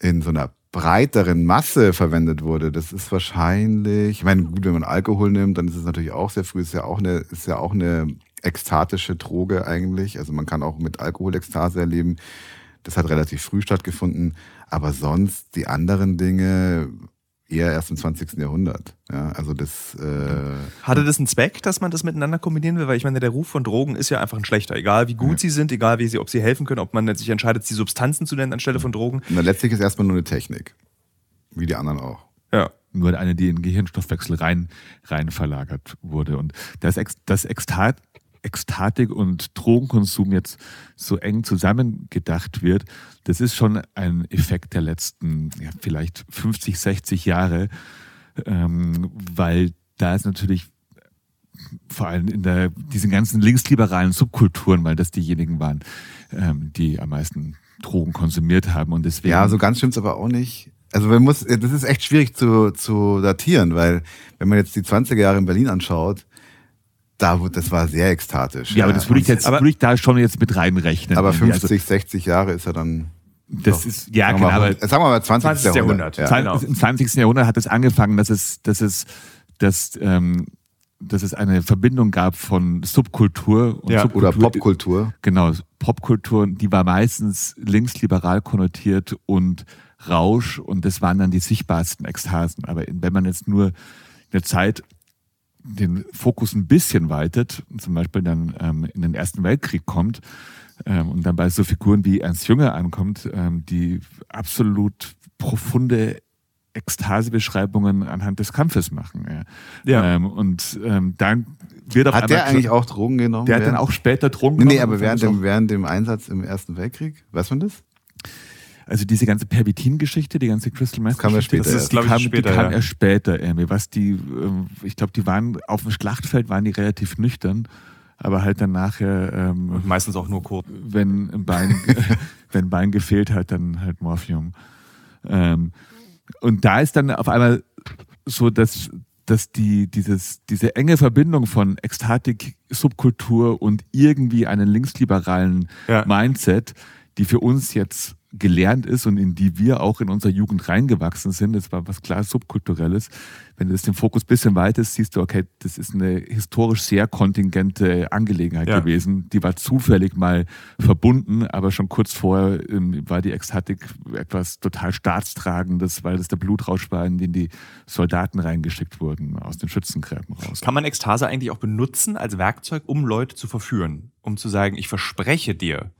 [SPEAKER 3] in so einer breiteren Masse verwendet wurde, das ist wahrscheinlich, ich meine, gut, wenn man Alkohol nimmt, dann ist es natürlich auch sehr früh, ist ja auch eine, ist ja auch eine ekstatische Droge eigentlich. Also man kann auch mit Alkohol Ekstase erleben. Das hat relativ früh stattgefunden. Aber sonst die anderen Dinge eher erst im 20. Jahrhundert. Ja, also das, äh,
[SPEAKER 2] Hatte das einen Zweck, dass man das miteinander kombinieren will? Weil ich meine, der Ruf von Drogen ist ja einfach ein schlechter. Egal wie gut
[SPEAKER 3] Ja.
[SPEAKER 2] sie sind, egal wie sie, ob sie helfen können, ob man sich entscheidet, sie Substanzen zu nennen anstelle von Drogen.
[SPEAKER 3] na, letztlich ist erstmal nur eine Technik. Wie die anderen auch.
[SPEAKER 2] Ja.
[SPEAKER 1] nur eine, die in den Gehirnstoffwechsel rein, rein verlagert wurde. Und das, das Ekstat, Ekstatik und Drogenkonsum jetzt so eng zusammengedacht wird, das ist schon ein Effekt der letzten ja, vielleicht 50, 60 Jahre, ähm, weil da ist natürlich vor allem in der, diesen ganzen linksliberalen Subkulturen, weil das diejenigen waren, ähm, die am meisten Drogen konsumiert haben und deswegen.
[SPEAKER 3] Ja, so ganz stimmt's aber auch nicht. Also man muss, das ist echt schwierig zu, zu datieren, weil wenn man jetzt die 20er Jahre in Berlin anschaut, da das war sehr ekstatisch.
[SPEAKER 1] Ja, aber das würde ich jetzt
[SPEAKER 2] Aber-
[SPEAKER 1] würde ich da schon jetzt mit reinrechnen.
[SPEAKER 3] Aber
[SPEAKER 1] irgendwie.
[SPEAKER 3] 50, 60 Jahre ist ja dann.
[SPEAKER 1] Also, das
[SPEAKER 3] doch,
[SPEAKER 1] ist ja
[SPEAKER 3] sagen
[SPEAKER 1] genau, aber
[SPEAKER 3] sagen wir mal 20.
[SPEAKER 2] 20. Jahrhundert.
[SPEAKER 3] Ja.
[SPEAKER 2] Genau.
[SPEAKER 1] im 20. Jahrhundert hat es angefangen, dass es dass es dass, ähm, dass es eine Verbindung gab von Subkultur und
[SPEAKER 2] Ja.
[SPEAKER 3] Oder
[SPEAKER 1] Subkultur.
[SPEAKER 3] Popkultur.
[SPEAKER 1] Genau, Popkultur, die war meistens linksliberal konnotiert und Rausch und das waren dann die sichtbarsten Ekstasen. Aber wenn man jetzt nur eine Zeit den Fokus ein bisschen weitet, zum Beispiel dann ähm, in den Ersten Weltkrieg kommt ähm, und dann bei so Figuren wie Ernst Jünger ankommt, ähm, die absolut profunde Ekstasebeschreibungen anhand des Kampfes machen. Ja.
[SPEAKER 2] Ja.
[SPEAKER 1] Ähm, und ähm, dann wird auf
[SPEAKER 3] Hat der eigentlich auch Drogen genommen?
[SPEAKER 1] der hat dann auch später Drogen
[SPEAKER 3] Nee, nee,
[SPEAKER 1] genommen
[SPEAKER 3] aber
[SPEAKER 1] und
[SPEAKER 3] während dem, während dem Einsatz im Ersten Weltkrieg, weiß man das?
[SPEAKER 1] Also diese ganze Pervitin-Geschichte, die ganze Crystal Meth
[SPEAKER 3] kam
[SPEAKER 1] Geschichte,
[SPEAKER 3] später
[SPEAKER 1] das
[SPEAKER 3] erst.
[SPEAKER 1] ist,
[SPEAKER 2] glaub
[SPEAKER 1] die
[SPEAKER 2] ich,
[SPEAKER 1] kam,
[SPEAKER 2] später,
[SPEAKER 1] die kam
[SPEAKER 2] ja.
[SPEAKER 1] erst später irgendwie. Was die, ähm, ich glaube, die waren auf dem Schlachtfeld waren die relativ nüchtern, aber halt dann nachher, ähm,
[SPEAKER 2] Und meistens auch nur kurz.
[SPEAKER 1] wenn ein Bein, wenn ein Bein gefehlt hat, dann halt Morphium. Ähm, und da ist dann auf einmal so, dass, dass die, dieses, diese enge Verbindung von Ekstatik, Subkultur und irgendwie einen linksliberalen
[SPEAKER 2] Ja.
[SPEAKER 1] Mindset, die für uns jetzt gelernt ist und in die wir auch in unserer Jugend reingewachsen sind. Das war was klar subkulturelles. Wenn du das den Fokus ein bisschen weitest, siehst du, okay, das ist eine historisch sehr kontingente Angelegenheit
[SPEAKER 2] Ja.
[SPEAKER 1] gewesen. Die war zufällig mal verbunden, aber schon kurz vorher ähm, war die Ekstatik etwas total staatstragendes, weil das der Blutrausch war, in den die Soldaten reingeschickt wurden aus den Schützengräben raus.
[SPEAKER 2] Kann man Ekstase eigentlich auch benutzen als Werkzeug, um Leute zu verführen? Um zu sagen, ich verspreche dir,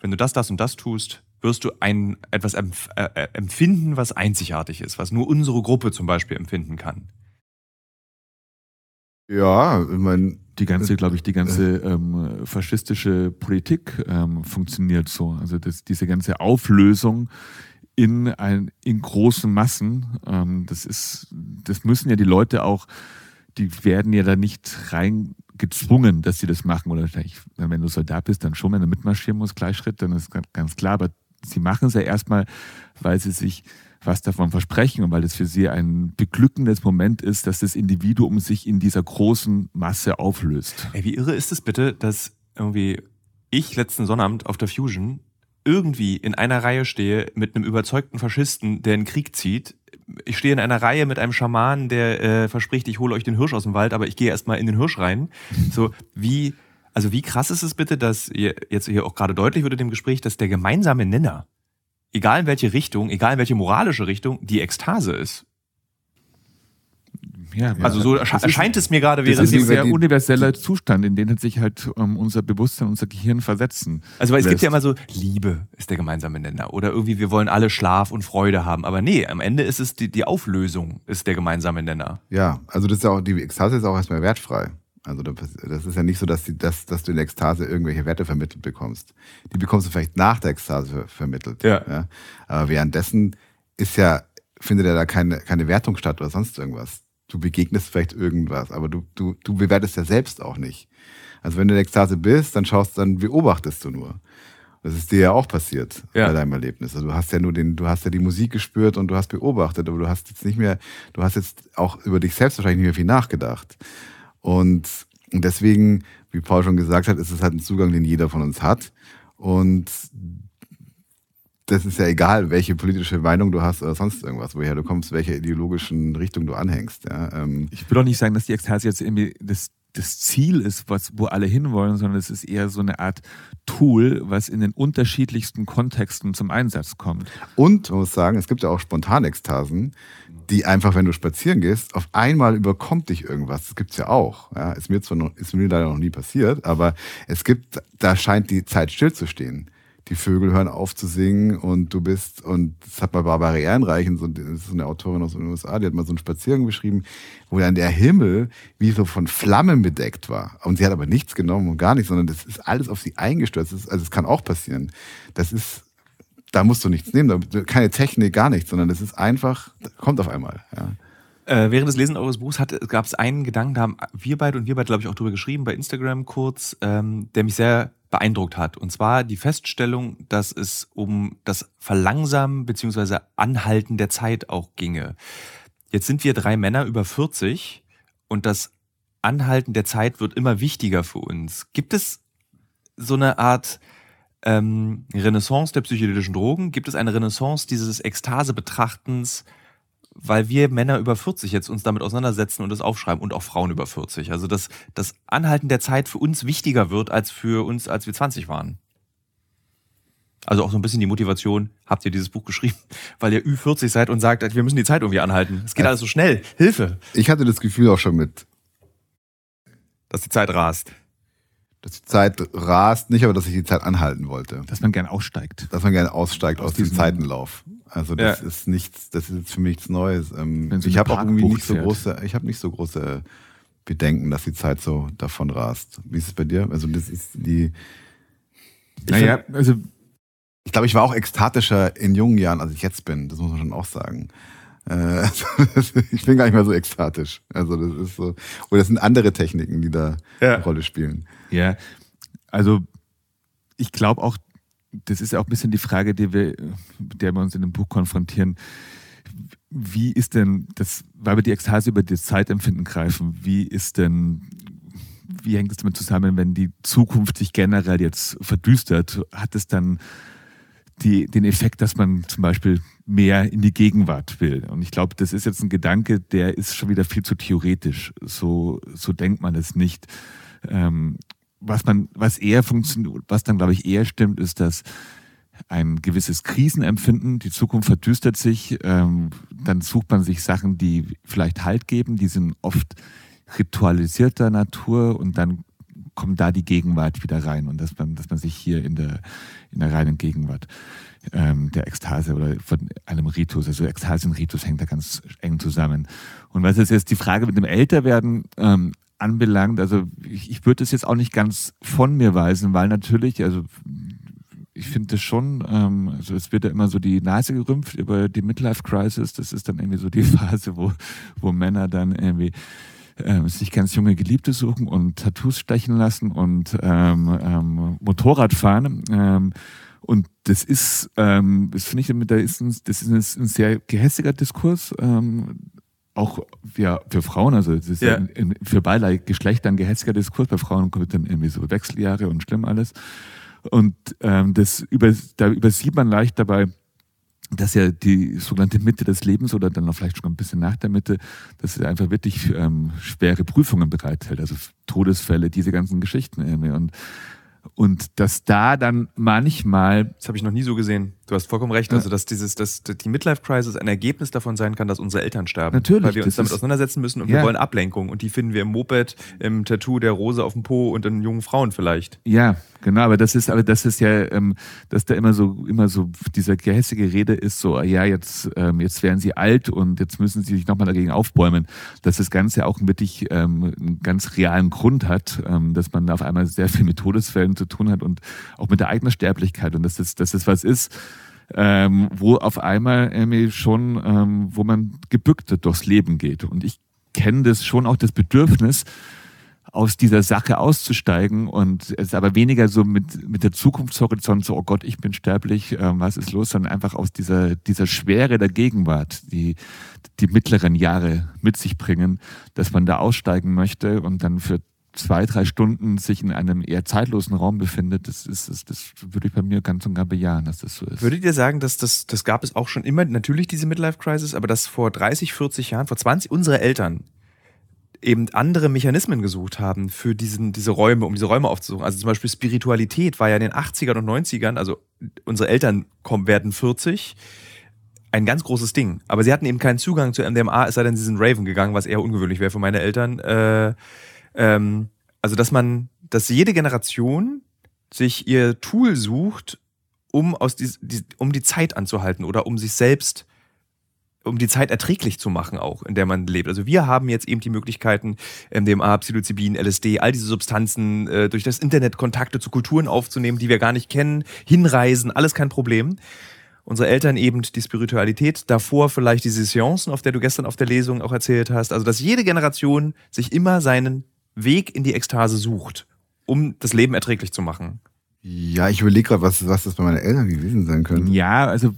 [SPEAKER 2] wenn du das, das und das tust, wirst du ein, etwas empf äh, äh, empfinden, was einzigartig ist, was nur unsere Gruppe zum Beispiel empfinden kann.
[SPEAKER 3] Ja, ich meine,
[SPEAKER 1] die ganze, glaube ich, die ganze ähm, faschistische Politik ähm, funktioniert so. Also das, diese ganze Auflösung in, ein, in großen Massen, ähm, das ist, das müssen ja die Leute auch, die werden ja da nicht reingezwungen, dass sie das machen. Oder vielleicht, wenn du Soldat bist, dann schon, wenn du mitmarschieren musst, Gleichschritt, dann ist ganz, ganz klar. Aber sie machen es ja erstmal, weil sie sich was davon versprechen und weil es für sie ein beglückendes Moment ist, dass das Individuum sich in dieser großen Masse auflöst.
[SPEAKER 2] Ey, wie irre ist es bitte, dass irgendwie ich letzten Sonnabend auf der Fusion irgendwie in einer Reihe stehe mit einem überzeugten Faschisten, der in den Krieg zieht. Ich stehe in einer Reihe mit einem Schaman, der äh, verspricht, ich hole euch den Hirsch aus dem Wald, aber ich gehe erstmal in den Hirsch rein. So, wie, also wie krass ist es bitte, dass ihr jetzt hier auch gerade deutlich wird in dem Gespräch, dass der gemeinsame Nenner, egal in welche Richtung, egal in welche moralische Richtung, die Ekstase ist.
[SPEAKER 1] Ja,
[SPEAKER 2] Also so ersch erscheint es mir gerade,
[SPEAKER 1] das
[SPEAKER 2] während
[SPEAKER 1] ist ein sehr universeller Zustand, in den hat sich halt ähm, unser Bewusstsein, unser Gehirn versetzen.
[SPEAKER 2] Also weil es gibt ja immer so, Liebe ist der gemeinsame Nenner. Oder irgendwie, wir wollen alle Schlaf und Freude haben. Aber nee, am Ende ist es die, die Auflösung, ist der gemeinsame Nenner.
[SPEAKER 3] Ja, also das ist ja auch, die Ekstase ist auch erstmal wertfrei. Also das ist ja nicht so, dass, die, dass, dass du in der Ekstase irgendwelche Werte vermittelt bekommst. Die bekommst du vielleicht nach der Ekstase ver vermittelt.
[SPEAKER 2] Ja.
[SPEAKER 3] Aber währenddessen ist ja, findet ja da keine, keine Wertung statt oder sonst irgendwas. Du begegnest vielleicht irgendwas, aber du, du, du bewertest ja selbst auch nicht. Also wenn du in der Ekstase bist, dann schaust, dann beobachtest du nur. Das ist dir ja auch passiert
[SPEAKER 2] Ja.
[SPEAKER 3] bei deinem Erlebnis. Also du hast ja nur den, du hast ja die Musik gespürt und du hast beobachtet, aber du hast jetzt nicht mehr, du hast jetzt auch über dich selbst wahrscheinlich nicht mehr viel nachgedacht. Und deswegen, wie Paul schon gesagt hat, ist es halt ein Zugang, den jeder von uns hat. Und das ist ja egal, welche politische Meinung du hast oder sonst irgendwas, woher du kommst, welche ideologischen Richtung du anhängst. Ja, ähm,
[SPEAKER 1] Ich will auch nicht sagen, dass die Ekstase jetzt irgendwie das, das Ziel ist, was, wo alle hinwollen, sondern es ist eher so eine Art Tool, was in den unterschiedlichsten Kontexten zum Einsatz kommt.
[SPEAKER 3] Und man muss sagen, es gibt ja auch Spontanekstasen, die einfach, wenn du spazieren gehst, auf einmal überkommt dich irgendwas. Das gibt's ja auch. Ja, ist mir zwar noch, ist mir leider noch nie passiert, aber es gibt, da scheint die Zeit stillzustehen. Die Vögel hören auf zu singen und du bist, und das hat mal Barbara Ehrenreichen, so, das ist so eine Autorin aus den USA, die hat mal so einen Spaziergang beschrieben, wo dann der Himmel wie so von Flammen bedeckt war. Und sie hat aber nichts genommen und gar nichts, sondern das ist alles auf sie eingestürzt. Ist, also es kann auch passieren. Das ist, da musst du nichts nehmen, keine Technik, gar nichts, sondern das ist einfach, kommt auf einmal. Ja.
[SPEAKER 2] Äh, während des Lesens eures Buchs gab es einen Gedanken, da haben wir beide und wir beide, glaube ich, auch drüber geschrieben, bei Instagram kurz, ähm, der mich sehr beeindruckt hat. Und zwar die Feststellung, dass es um das Verlangsamen bzw. Anhalten der Zeit auch ginge. Jetzt sind wir drei Männer über 40 und das Anhalten der Zeit wird immer wichtiger für uns. Gibt es so eine Art ähm, Renaissance der psychedelischen Drogen? Gibt es eine Renaissance dieses Ekstase-Betrachtens, weil wir Männer über 40 jetzt uns damit auseinandersetzen und das aufschreiben und auch Frauen über 40? Also dass das Anhalten der Zeit für uns wichtiger wird als für uns, als wir 20 waren. Also auch so ein bisschen die Motivation, habt ihr dieses Buch geschrieben, weil ihr Ü40 seid und sagt, wir müssen die Zeit irgendwie anhalten. Es geht alles so schnell. Hilfe,
[SPEAKER 3] Ich hatte das Gefühl auch schon mit,
[SPEAKER 2] dass die Zeit rast.
[SPEAKER 3] dass die Zeit rast, nicht aber, dass ich die Zeit anhalten wollte.
[SPEAKER 1] Dass man gern aussteigt.
[SPEAKER 3] Dass man gerne aussteigt aus,
[SPEAKER 1] Aus
[SPEAKER 3] dem
[SPEAKER 1] diesem-
[SPEAKER 3] Zeitenlauf. Also das
[SPEAKER 2] Ja.
[SPEAKER 3] ist nichts, das ist jetzt für mich nichts Neues. Ähm, ich habe auch irgendwie nicht so große, ich habe nicht so große Bedenken, dass die Zeit so davon rast. Wie ist es bei dir? Also das ist die. Ich
[SPEAKER 1] Naja,
[SPEAKER 3] find-
[SPEAKER 1] also
[SPEAKER 3] Ich glaube, ich war auch ekstatischer in jungen Jahren, als ich jetzt bin. Das muss man schon auch sagen. Äh, ich bin gar nicht mehr so ekstatisch. Also das ist so. Oder das sind andere Techniken, die da
[SPEAKER 2] Ja.
[SPEAKER 3] eine Rolle spielen.
[SPEAKER 1] Ja, also ich glaube auch, das ist auch ein bisschen die Frage, die wir, mit der wir uns in dem Buch konfrontieren. Wie ist denn das, weil wir die Ekstase über das Zeitempfinden greifen, wie ist denn, wie hängt es damit zusammen, wenn die Zukunft sich generell jetzt verdüstert? Hat es dann die, den Effekt, dass man zum Beispiel mehr in die Gegenwart will? Und ich glaube, das ist jetzt ein Gedanke, der ist schon wieder viel zu theoretisch. So, so denkt man es nicht. Ähm, was man, was eher funktioniert, was dann glaube ich eher stimmt, ist, dass ein gewisses Krisenempfinden, die Zukunft verdüstert sich, ähm, dann sucht man sich Sachen, die vielleicht Halt geben, die sind oft ritualisierter Natur und dann kommt da die Gegenwart wieder rein und dass man, dass man sich hier in der, in der reinen Gegenwart ähm, der Ekstase oder von einem Ritus, also Ekstase und Ritus hängt da ganz eng zusammen. Und was ist jetzt die Frage mit dem Älterwerden ähm, anbelangt, also ich, ich würde das jetzt auch nicht ganz von mir weisen, weil natürlich, also ich finde das schon, ähm, also es wird ja immer so die Nase gerümpft über die Midlife Crisis. Das ist dann irgendwie so die Phase, wo, wo Männer dann irgendwie ähm, sich ganz junge Geliebte suchen und Tattoos stechen lassen und ähm, ähm, Motorrad fahren. Ähm, und das ist, ähm, das finde ich, da ist ein, das ist ein sehr gehässiger Diskurs. Ähm, auch ja, für Frauen, also es ist ja.
[SPEAKER 2] Ja.
[SPEAKER 1] in, für beide Geschlechter ein gehässiger Diskurs. Bei Frauen kommt dann irgendwie so Wechseljahre und schlimm alles. Und ähm, das über, da übersieht man leicht dabei, dass ja die sogenannte Mitte des Lebens oder dann noch vielleicht schon ein bisschen nach der Mitte, dass es einfach wirklich ähm, schwere Prüfungen bereithält, also Todesfälle, diese ganzen Geschichten irgendwie. Und, und dass da dann manchmal
[SPEAKER 2] Das habe ich noch nie so gesehen. Du hast vollkommen recht. Also, dass dieses, dass die Midlife Crisis ein Ergebnis davon sein kann, dass unsere Eltern sterben.
[SPEAKER 1] Natürlich,
[SPEAKER 2] Weil wir uns damit auseinandersetzen müssen und
[SPEAKER 1] Ja.
[SPEAKER 2] wir wollen Ablenkung. Und die finden wir im Moped, im Tattoo der Rose auf dem Po und in jungen Frauen vielleicht.
[SPEAKER 1] Ja, genau, aber das ist, aber das ist ja, ähm, dass da immer so, immer so dieser gehässige Rede ist, so, ja, jetzt, ähm, jetzt werden sie alt und jetzt müssen sie sich nochmal dagegen aufbäumen, dass das Ganze auch wirklich ähm, einen ganz realen Grund hat, ähm, dass man da auf einmal sehr viel mit Todesfällen zu tun hat und auch mit der eigenen Sterblichkeit und dass das, dass das was ist, ähm, wo auf einmal irgendwie schon, ähm, wo man gebückt durchs Leben geht. Und ich kenne das schon auch das Bedürfnis, aus dieser Sache auszusteigen und es aber weniger so mit, mit der Zukunftshorizont, so, oh Gott, ich bin sterblich, ähm, was ist los, sondern einfach aus dieser, dieser Schwere der Gegenwart, die die mittleren Jahre mit sich bringen, dass man da aussteigen möchte und dann für zwei, drei Stunden sich in einem eher zeitlosen Raum befindet, das ist, das, das würde ich bei mir ganz und gar bejahen, dass das so ist.
[SPEAKER 2] Würdet ihr sagen, dass das, das gab es auch schon immer, natürlich diese Midlife Crisis, aber dass vor 30, 40 Jahren, vor 20, unsere Eltern eben andere Mechanismen gesucht haben für diesen, diese Räume, um diese Räume aufzusuchen. Also zum Beispiel Spiritualität war ja in den 80ern und 90ern, also unsere Eltern kommen, werden 40, ein ganz großes Ding. Aber sie hatten eben keinen Zugang zu MDMA, es sei denn, sie sind Raven gegangen, was eher ungewöhnlich wäre für meine Eltern. Äh, ähm, also, dass man, dass jede Generation sich ihr Tool sucht, um aus die, die, um die Zeit anzuhalten oder um sich selbst, um die Zeit erträglich zu machen auch, in der man lebt. Also wir haben jetzt eben die Möglichkeiten, MDMA, Psilocybin, LSD, all diese Substanzen äh, durch das Internet Kontakte zu Kulturen aufzunehmen, die wir gar nicht kennen, hinreisen, alles kein Problem. Unsere Eltern eben die Spiritualität, davor vielleicht diese Seancen, auf der du gestern auf der Lesung auch erzählt hast. Also dass jede Generation sich immer seinen Weg in die Ekstase sucht, um das Leben erträglich zu machen.
[SPEAKER 3] Ja, ich überlege gerade, was, was das bei meinen Eltern gewesen sein könnte.
[SPEAKER 1] Ja, also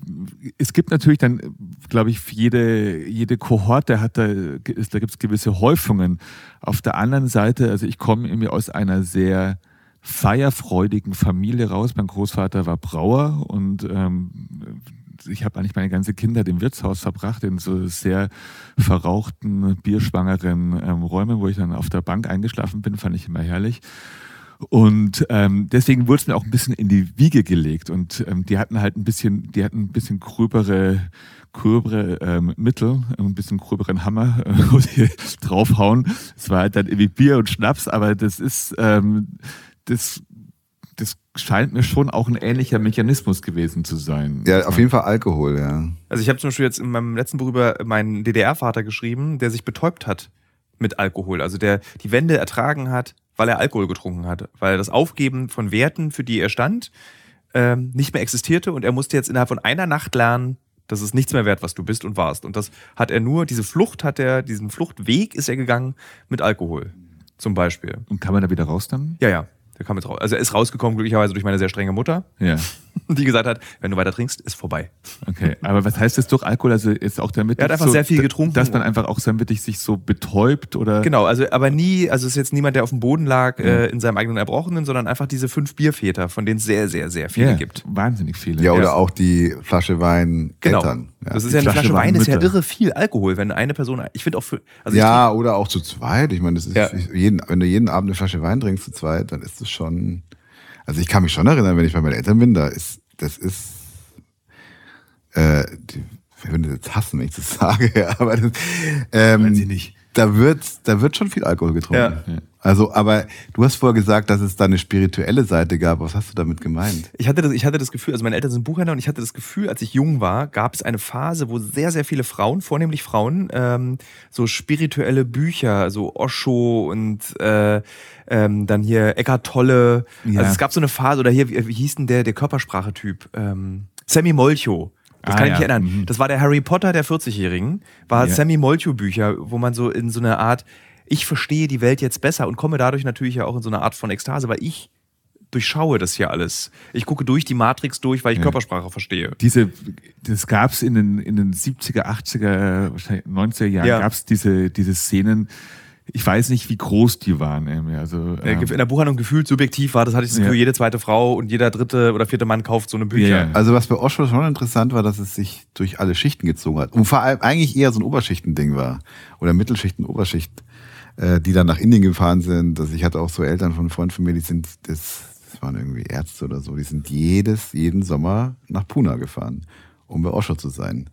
[SPEAKER 1] es gibt natürlich dann, glaube ich, jede, jede Kohorte hat da, da gibt es gewisse Häufungen. Auf der anderen Seite, also ich komme irgendwie aus einer sehr feierfreudigen Familie raus. Mein Großvater war Brauer und ähm, ich habe eigentlich meine ganze Kindheit im Wirtshaus verbracht, in so sehr verrauchten, bierschwangeren ähm, Räumen, wo ich dann auf der Bank eingeschlafen bin, fand ich immer herrlich. Und ähm, deswegen wurde es mir auch ein bisschen in die Wiege gelegt. Und ähm, die hatten halt ein bisschen, die hatten ein bisschen gröbere, gröbere ähm, Mittel, ein bisschen gröberen Hammer, äh, wo sie draufhauen. Es war halt dann irgendwie Bier und Schnaps, aber das ist, ähm, das scheint mir schon auch ein ähnlicher Mechanismus gewesen zu sein.
[SPEAKER 3] Ja, auf jeden Fall Alkohol, ja.
[SPEAKER 2] Also ich habe zum Beispiel jetzt in meinem letzten Buch über meinen DDR-Vater geschrieben, der sich betäubt hat mit Alkohol. Also der die Wende ertragen hat, weil er Alkohol getrunken hat. Weil das Aufgeben von Werten, für die er stand, ähm, nicht mehr existierte und er musste jetzt innerhalb von einer Nacht lernen, dass es nichts mehr wert, was du bist und warst. Und das hat er nur, diese Flucht hat er, diesen Fluchtweg ist er gegangen mit Alkohol. Zum Beispiel.
[SPEAKER 1] Und kann man da wieder raus dann?
[SPEAKER 2] Ja, ja. Der kam jetzt raus. Also er ist rausgekommen, glücklicherweise durch meine sehr strenge Mutter,
[SPEAKER 1] Ja.
[SPEAKER 2] die gesagt hat, wenn du weiter trinkst, ist vorbei.
[SPEAKER 1] Okay, aber was heißt das durch Alkohol? Also ist auch damit
[SPEAKER 2] Er hat einfach
[SPEAKER 1] so,
[SPEAKER 2] sehr viel getrunken.
[SPEAKER 1] dass man einfach auch dann wirklich sich so betäubt oder
[SPEAKER 2] Genau, also aber nie, also es ist jetzt niemand, der auf dem Boden lag äh, in seinem eigenen Erbrochenen, sondern einfach diese fünf Bierväter, von denen es sehr, sehr, sehr viele
[SPEAKER 1] ja,
[SPEAKER 2] gibt.
[SPEAKER 1] wahnsinnig viele.
[SPEAKER 3] Ja, oder
[SPEAKER 2] Ja.
[SPEAKER 3] auch die Flasche Wein
[SPEAKER 2] Genau.
[SPEAKER 3] Eltern. Ja,
[SPEAKER 2] das ist
[SPEAKER 1] die
[SPEAKER 2] ja eine
[SPEAKER 1] Flasche
[SPEAKER 2] Flasche Wein, ist ja
[SPEAKER 1] Mütter.
[SPEAKER 2] irre viel Alkohol, wenn eine Person, ich finde auch für, also
[SPEAKER 3] ja oder auch zu zweit. Ich meine, das ist
[SPEAKER 2] Ja.
[SPEAKER 3] jeden, wenn du jeden Abend eine Flasche Wein trinkst zu zweit, dann ist das schon. Also ich kann mich schon erinnern, wenn ich bei meinen Eltern bin, da ist, das ist, äh, die, würden das jetzt hassen, wenn ich das sage, ja, aber das, ähm,
[SPEAKER 1] Wollen Sie nicht.
[SPEAKER 3] Da wird, da wird schon viel Alkohol getrunken.
[SPEAKER 2] Ja.
[SPEAKER 3] Also, aber du hast vorher gesagt, dass es da eine spirituelle Seite gab. Was hast du damit gemeint?
[SPEAKER 2] Ich hatte, das, ich hatte das Gefühl, also meine Eltern sind Buchhändler und ich hatte das Gefühl, als ich jung war, gab es eine Phase, wo sehr, sehr viele Frauen, vornehmlich Frauen, ähm, so spirituelle Bücher, so Osho und äh, ähm, dann hier Eckart Tolle.
[SPEAKER 1] Ja.
[SPEAKER 2] Also es gab so eine Phase, oder hier, wie, wie hieß denn der, der Körpersprache-Typ? Ähm, Sammy Molcho. Das
[SPEAKER 1] Ah,
[SPEAKER 2] kann ich
[SPEAKER 1] ja.
[SPEAKER 2] mich erinnern.
[SPEAKER 1] Mhm.
[SPEAKER 2] Das war der Harry Potter der 40-Jährigen. War
[SPEAKER 1] Ja.
[SPEAKER 2] Sammy Molcho-Bücher, wo man so in so einer Art, ich verstehe die Welt jetzt besser und komme dadurch natürlich ja auch in so eine Art von Ekstase, weil ich durchschaue das hier alles. Ich gucke durch die Matrix durch, weil ich
[SPEAKER 1] Ja.
[SPEAKER 2] Körpersprache verstehe.
[SPEAKER 1] Diese, das gab es in den, in den 70er, 80er, wahrscheinlich 90er Jahren,
[SPEAKER 2] Ja.
[SPEAKER 1] gab es diese, diese Szenen. Ich weiß nicht, wie groß die waren. irgendwie. Also,
[SPEAKER 2] Äh,
[SPEAKER 1] ähm,
[SPEAKER 2] In der Buchhandlung gefühlt subjektiv war, das hatte ich das Gefühl,
[SPEAKER 1] Ja.
[SPEAKER 2] jede zweite Frau und jeder dritte oder vierte Mann kauft so eine Bücher.
[SPEAKER 1] Ja, ja.
[SPEAKER 3] Also was bei Osho schon interessant war, dass es sich durch alle Schichten gezogen hat. Und vor allem eigentlich eher so ein Oberschichtending war. Oder Mittelschichten, Oberschicht, äh, die dann nach Indien gefahren sind. Also ich hatte auch so Eltern von Freunden von mir, die sind, das das waren irgendwie Ärzte oder so, die sind jedes, jeden Sommer nach Puna gefahren, um bei Osho zu sein.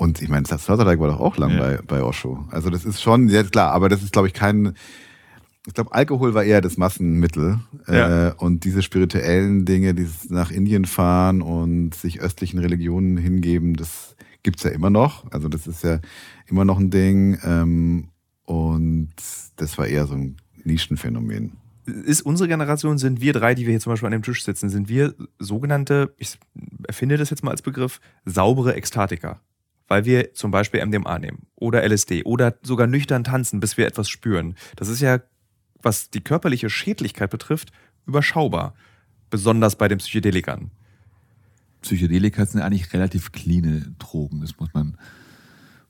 [SPEAKER 3] Und ich meine, Sloterdijk war doch auch lang ja. bei, bei Osho. Also das ist schon, ja klar, aber das ist, glaube ich, kein, ich glaube, Alkohol war eher das Massenmittel. Ja. Äh, und diese spirituellen Dinge, dieses nach Indien fahren und sich östlichen Religionen hingeben, das gibt's ja immer noch. Also das ist ja immer noch ein Ding. Ähm, und das war eher so ein Nischenphänomen.
[SPEAKER 2] Ist unsere Generation, sind wir drei, die wir hier zum Beispiel an dem Tisch sitzen, sind wir sogenannte, ich erfinde das jetzt mal als Begriff, saubere Ekstatiker weil wir zum Beispiel MDMA nehmen oder LSD oder sogar nüchtern tanzen, bis wir etwas spüren. Das ist ja was die körperliche Schädlichkeit betrifft, überschaubar. Besonders bei den Psychedelikern.
[SPEAKER 1] Psychedelika sind eigentlich relativ cleane Drogen, das muss man,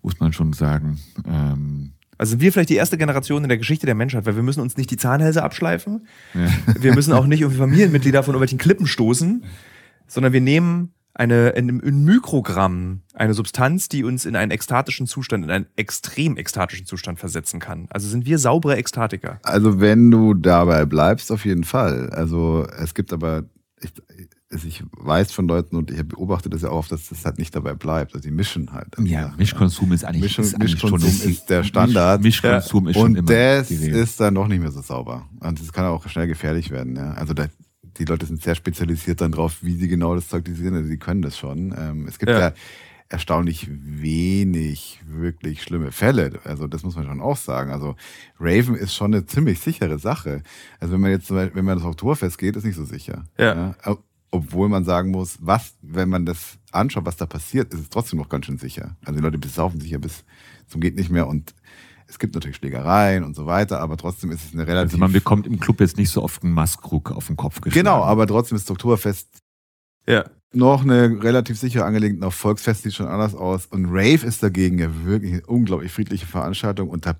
[SPEAKER 1] muss man schon sagen. Ähm
[SPEAKER 2] also sind wir vielleicht die erste Generation in der Geschichte der Menschheit, weil wir müssen uns nicht die Zahnhälse abschleifen. Ja. Wir müssen auch nicht irgendwie Familienmitglieder von irgendwelchen Klippen stoßen, sondern wir nehmen eine, in, in Mikrogramm eine Substanz, die uns in einen ekstatischen Zustand, in einen extrem ekstatischen Zustand versetzen kann. Also sind wir saubere Ekstatiker.
[SPEAKER 3] Also wenn du dabei bleibst, auf jeden Fall. Also es gibt aber, ich, ich weiß von Leuten und ich beobachte das ja auch, dass das halt nicht dabei bleibt. Also die mischen halt.
[SPEAKER 1] Ja, Mischkonsum ist eigentlich,
[SPEAKER 3] Mischung, ist eigentlich Mischkonsum schon ist der Standard.
[SPEAKER 1] Mischkonsum
[SPEAKER 3] ja. ist schon und immer das ist dann noch nicht mehr so sauber. Und das kann auch schnell gefährlich werden. Ja. Also da, die Leute sind sehr spezialisiert dann drauf, wie sie genau das Zeug designen. Also sie können das schon. Ähm, es gibt ja. ja. erstaunlich wenig wirklich schlimme Fälle. Also das muss man schon auch sagen. Also Raven ist schon eine ziemlich sichere Sache. Also wenn man jetzt, wenn man das Oktoberfest geht, ist nicht so sicher. Ja. ja. Obwohl man sagen muss, was, wenn man das anschaut, was da passiert, ist es trotzdem noch ganz schön sicher. Also die Leute besaufen sich ja bis zum geht nicht mehr und es gibt natürlich Schlägereien und so weiter, aber trotzdem ist es eine relativ.
[SPEAKER 1] Also man bekommt im Club jetzt nicht so oft einen Maskrug auf den Kopf
[SPEAKER 3] geschlagen. Genau, aber trotzdem ist Oktoberfest ja. noch eine relativ sichere Angelegenheit. Auf Volksfest sieht schon anders aus. Und Rave ist dagegen ja wirklich eine unglaublich friedliche Veranstaltung und da,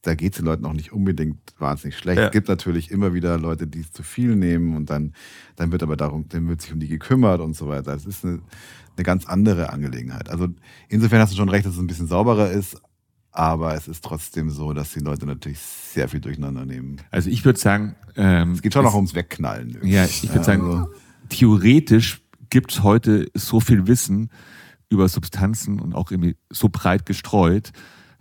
[SPEAKER 3] da geht es den Leuten auch nicht unbedingt wahnsinnig schlecht. Ja. Es gibt natürlich immer wieder Leute, die es zu viel nehmen und dann, dann wird aber darum, dann wird sich um die gekümmert und so weiter. Es ist eine, eine ganz andere Angelegenheit. Also insofern hast du schon recht, dass es ein bisschen sauberer ist, aber es ist trotzdem so, dass die Leute natürlich sehr viel durcheinander nehmen.
[SPEAKER 1] Also ich würde sagen,
[SPEAKER 3] ähm, es geht schon noch ums Wegknallen.
[SPEAKER 1] Ja, ich würde sagen, also. theoretisch gibt es heute so viel Wissen über Substanzen und auch irgendwie so breit gestreut,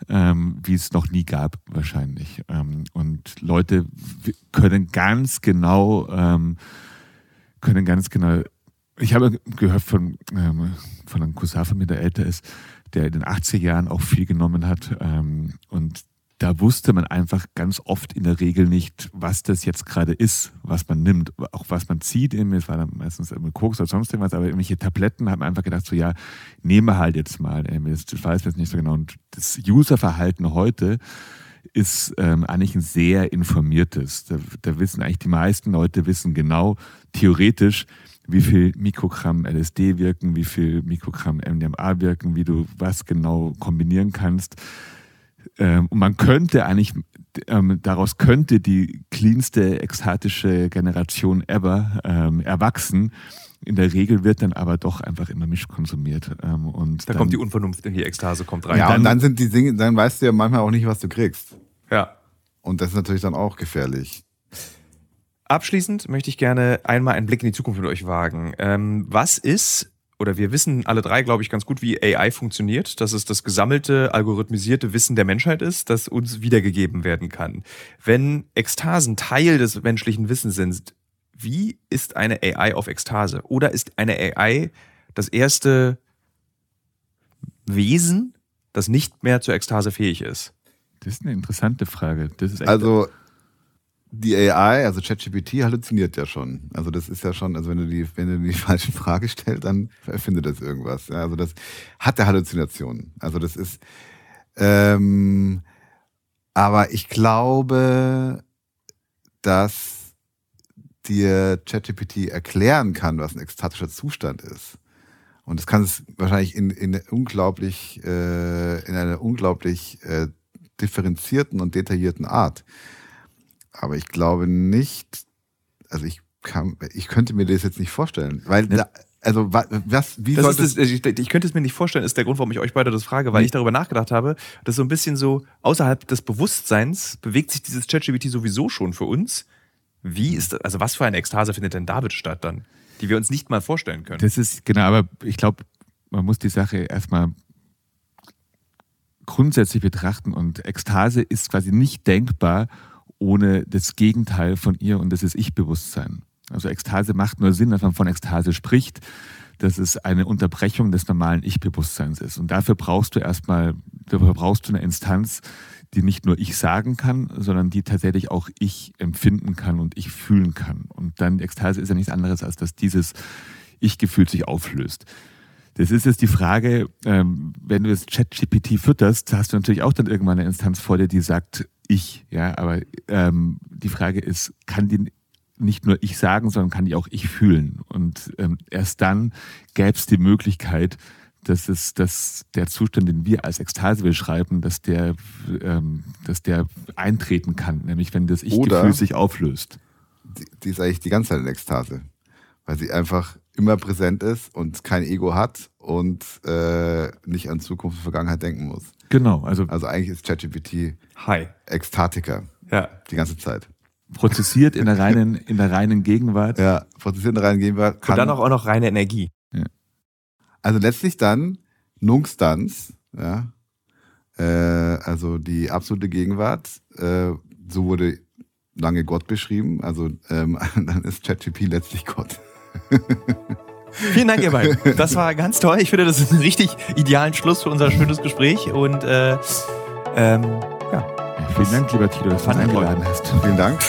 [SPEAKER 1] ähm, wie es noch nie gab wahrscheinlich. Ähm, und Leute können ganz genau, ähm, können ganz genau. Ich habe gehört von ähm, von einem Cousin von mir, der älter ist, der in den 80er Jahren auch viel genommen hat. Ähm, und da wusste man einfach ganz oft in der Regel nicht, was das jetzt gerade ist, was man nimmt, auch was man zieht. Es war dann meistens Koks oder sonst irgendwas, aber irgendwelche Tabletten hat man einfach gedacht, so ja, nehme halt jetzt mal. Das weiß man jetzt nicht so genau. Und das Userverhalten heute ist ähm, eigentlich ein sehr informiertes. Da, da wissen eigentlich die meisten Leute wissen genau, theoretisch, wie viel Mikrogramm LSD wirken, wie viel Mikrogramm MDMA wirken, wie du was genau kombinieren kannst. Ähm, und man könnte eigentlich, ähm, daraus könnte die cleanste ekstatische Generation ever ähm, erwachsen. In der Regel wird dann aber doch einfach immer mischkonsumiert.
[SPEAKER 2] Ähm, und da dann, kommt die Unvernunft in die Ekstase, kommt rein.
[SPEAKER 3] Ja, dann, und dann sind die Dinge, dann weißt du ja manchmal auch nicht, was du kriegst.
[SPEAKER 2] Ja.
[SPEAKER 3] Und das ist natürlich dann auch gefährlich.
[SPEAKER 2] Abschließend möchte ich gerne einmal einen Blick in die Zukunft mit euch wagen. Ähm, was ist, oder wir wissen alle drei, glaube ich, ganz gut, wie AI funktioniert, dass es das gesammelte, algorithmisierte Wissen der Menschheit ist, das uns wiedergegeben werden kann. Wenn Ekstasen Teil des menschlichen Wissens sind, wie ist eine AI auf Ekstase? Oder ist eine AI das erste Wesen, das nicht mehr zur Ekstase fähig ist?
[SPEAKER 1] Das ist eine interessante Frage.
[SPEAKER 3] also die AI, also ChatGPT, halluziniert ja schon. Also das ist ja schon, also wenn du die, wenn du die falsche Frage stellst, dann erfindet das irgendwas. Ja, also das hat der Halluzinationen. Also das ist, ähm, aber ich glaube, dass dir ChatGPT erklären kann, was ein ekstatischer Zustand ist. Und das kann es wahrscheinlich in, in unglaublich, äh, in einer unglaublich äh, differenzierten und detaillierten Art. Aber ich glaube nicht, also ich kann, ich könnte mir das jetzt nicht vorstellen, weil ne? da, also was, wie
[SPEAKER 2] das soll das? ich, ich, könnte es mir nicht vorstellen, ist der Grund, warum ich euch beide das frage, weil mhm. ich darüber nachgedacht habe, dass so ein bisschen so außerhalb des Bewusstseins bewegt sich dieses ChatGPT sowieso schon für uns Wie ist das, also was für eine Ekstase findet denn da bitte statt dann, die wir uns nicht mal vorstellen können?
[SPEAKER 1] Das ist, genau, aber ich glaube, man muss die Sache erstmal grundsätzlich betrachten und Ekstase ist quasi nicht denkbar ohne das Gegenteil von ihr und das ist Ich-Bewusstsein. Also Ekstase macht nur Sinn, dass man von Ekstase spricht, dass es eine Unterbrechung des normalen Ich-Bewusstseins ist. Und dafür brauchst du erstmal, dafür brauchst du eine Instanz, die nicht nur ich sagen kann, sondern die tatsächlich auch ich empfinden kann und ich fühlen kann. Und dann Ekstase ist ja nichts anderes, als dass dieses Ich-Gefühl sich auflöst. Das ist jetzt die Frage, ähm, wenn du das Chat-GPT fütterst, hast du natürlich auch dann irgendwann eine Instanz vor dir, die sagt ich, ja, aber ähm, die Frage ist, kann die nicht nur ich sagen, sondern kann die auch ich fühlen? Und ähm, erst dann gäbe es die Möglichkeit, dass es, dass der Zustand, den wir als Ekstase beschreiben, dass der, ähm, dass der eintreten kann, nämlich wenn das Ich-Gefühl sich auflöst.
[SPEAKER 3] Die, die, ist eigentlich die ganze Zeit in Ekstase, weil sie einfach immer präsent ist und kein Ego hat und äh, nicht an Zukunft und Vergangenheit denken muss.
[SPEAKER 1] Genau, also
[SPEAKER 3] also eigentlich ist ChatGPT
[SPEAKER 2] Hi.
[SPEAKER 3] Ekstatiker.
[SPEAKER 2] Ja.
[SPEAKER 3] Die ganze Zeit.
[SPEAKER 1] Prozessiert in der reinen, in der reinen Gegenwart.
[SPEAKER 3] Ja, prozessiert in der reinen Gegenwart.
[SPEAKER 2] Kann, und dann auch, auch noch reine Energie.
[SPEAKER 3] Also letztlich dann Nungstanz, ja, äh, also die absolute Gegenwart, äh, so wurde lange Gott beschrieben, also ähm, dann ist ChatGP letztlich Gott.
[SPEAKER 2] Vielen Dank, ihr beiden. Das war ganz toll. Ich finde, das ist ein richtig idealen Schluss für unser schönes Gespräch und äh, ähm, ja.
[SPEAKER 1] Vielen Dank, lieber Tilo, dass du uns eingeladen hast.
[SPEAKER 3] Vielen Dank.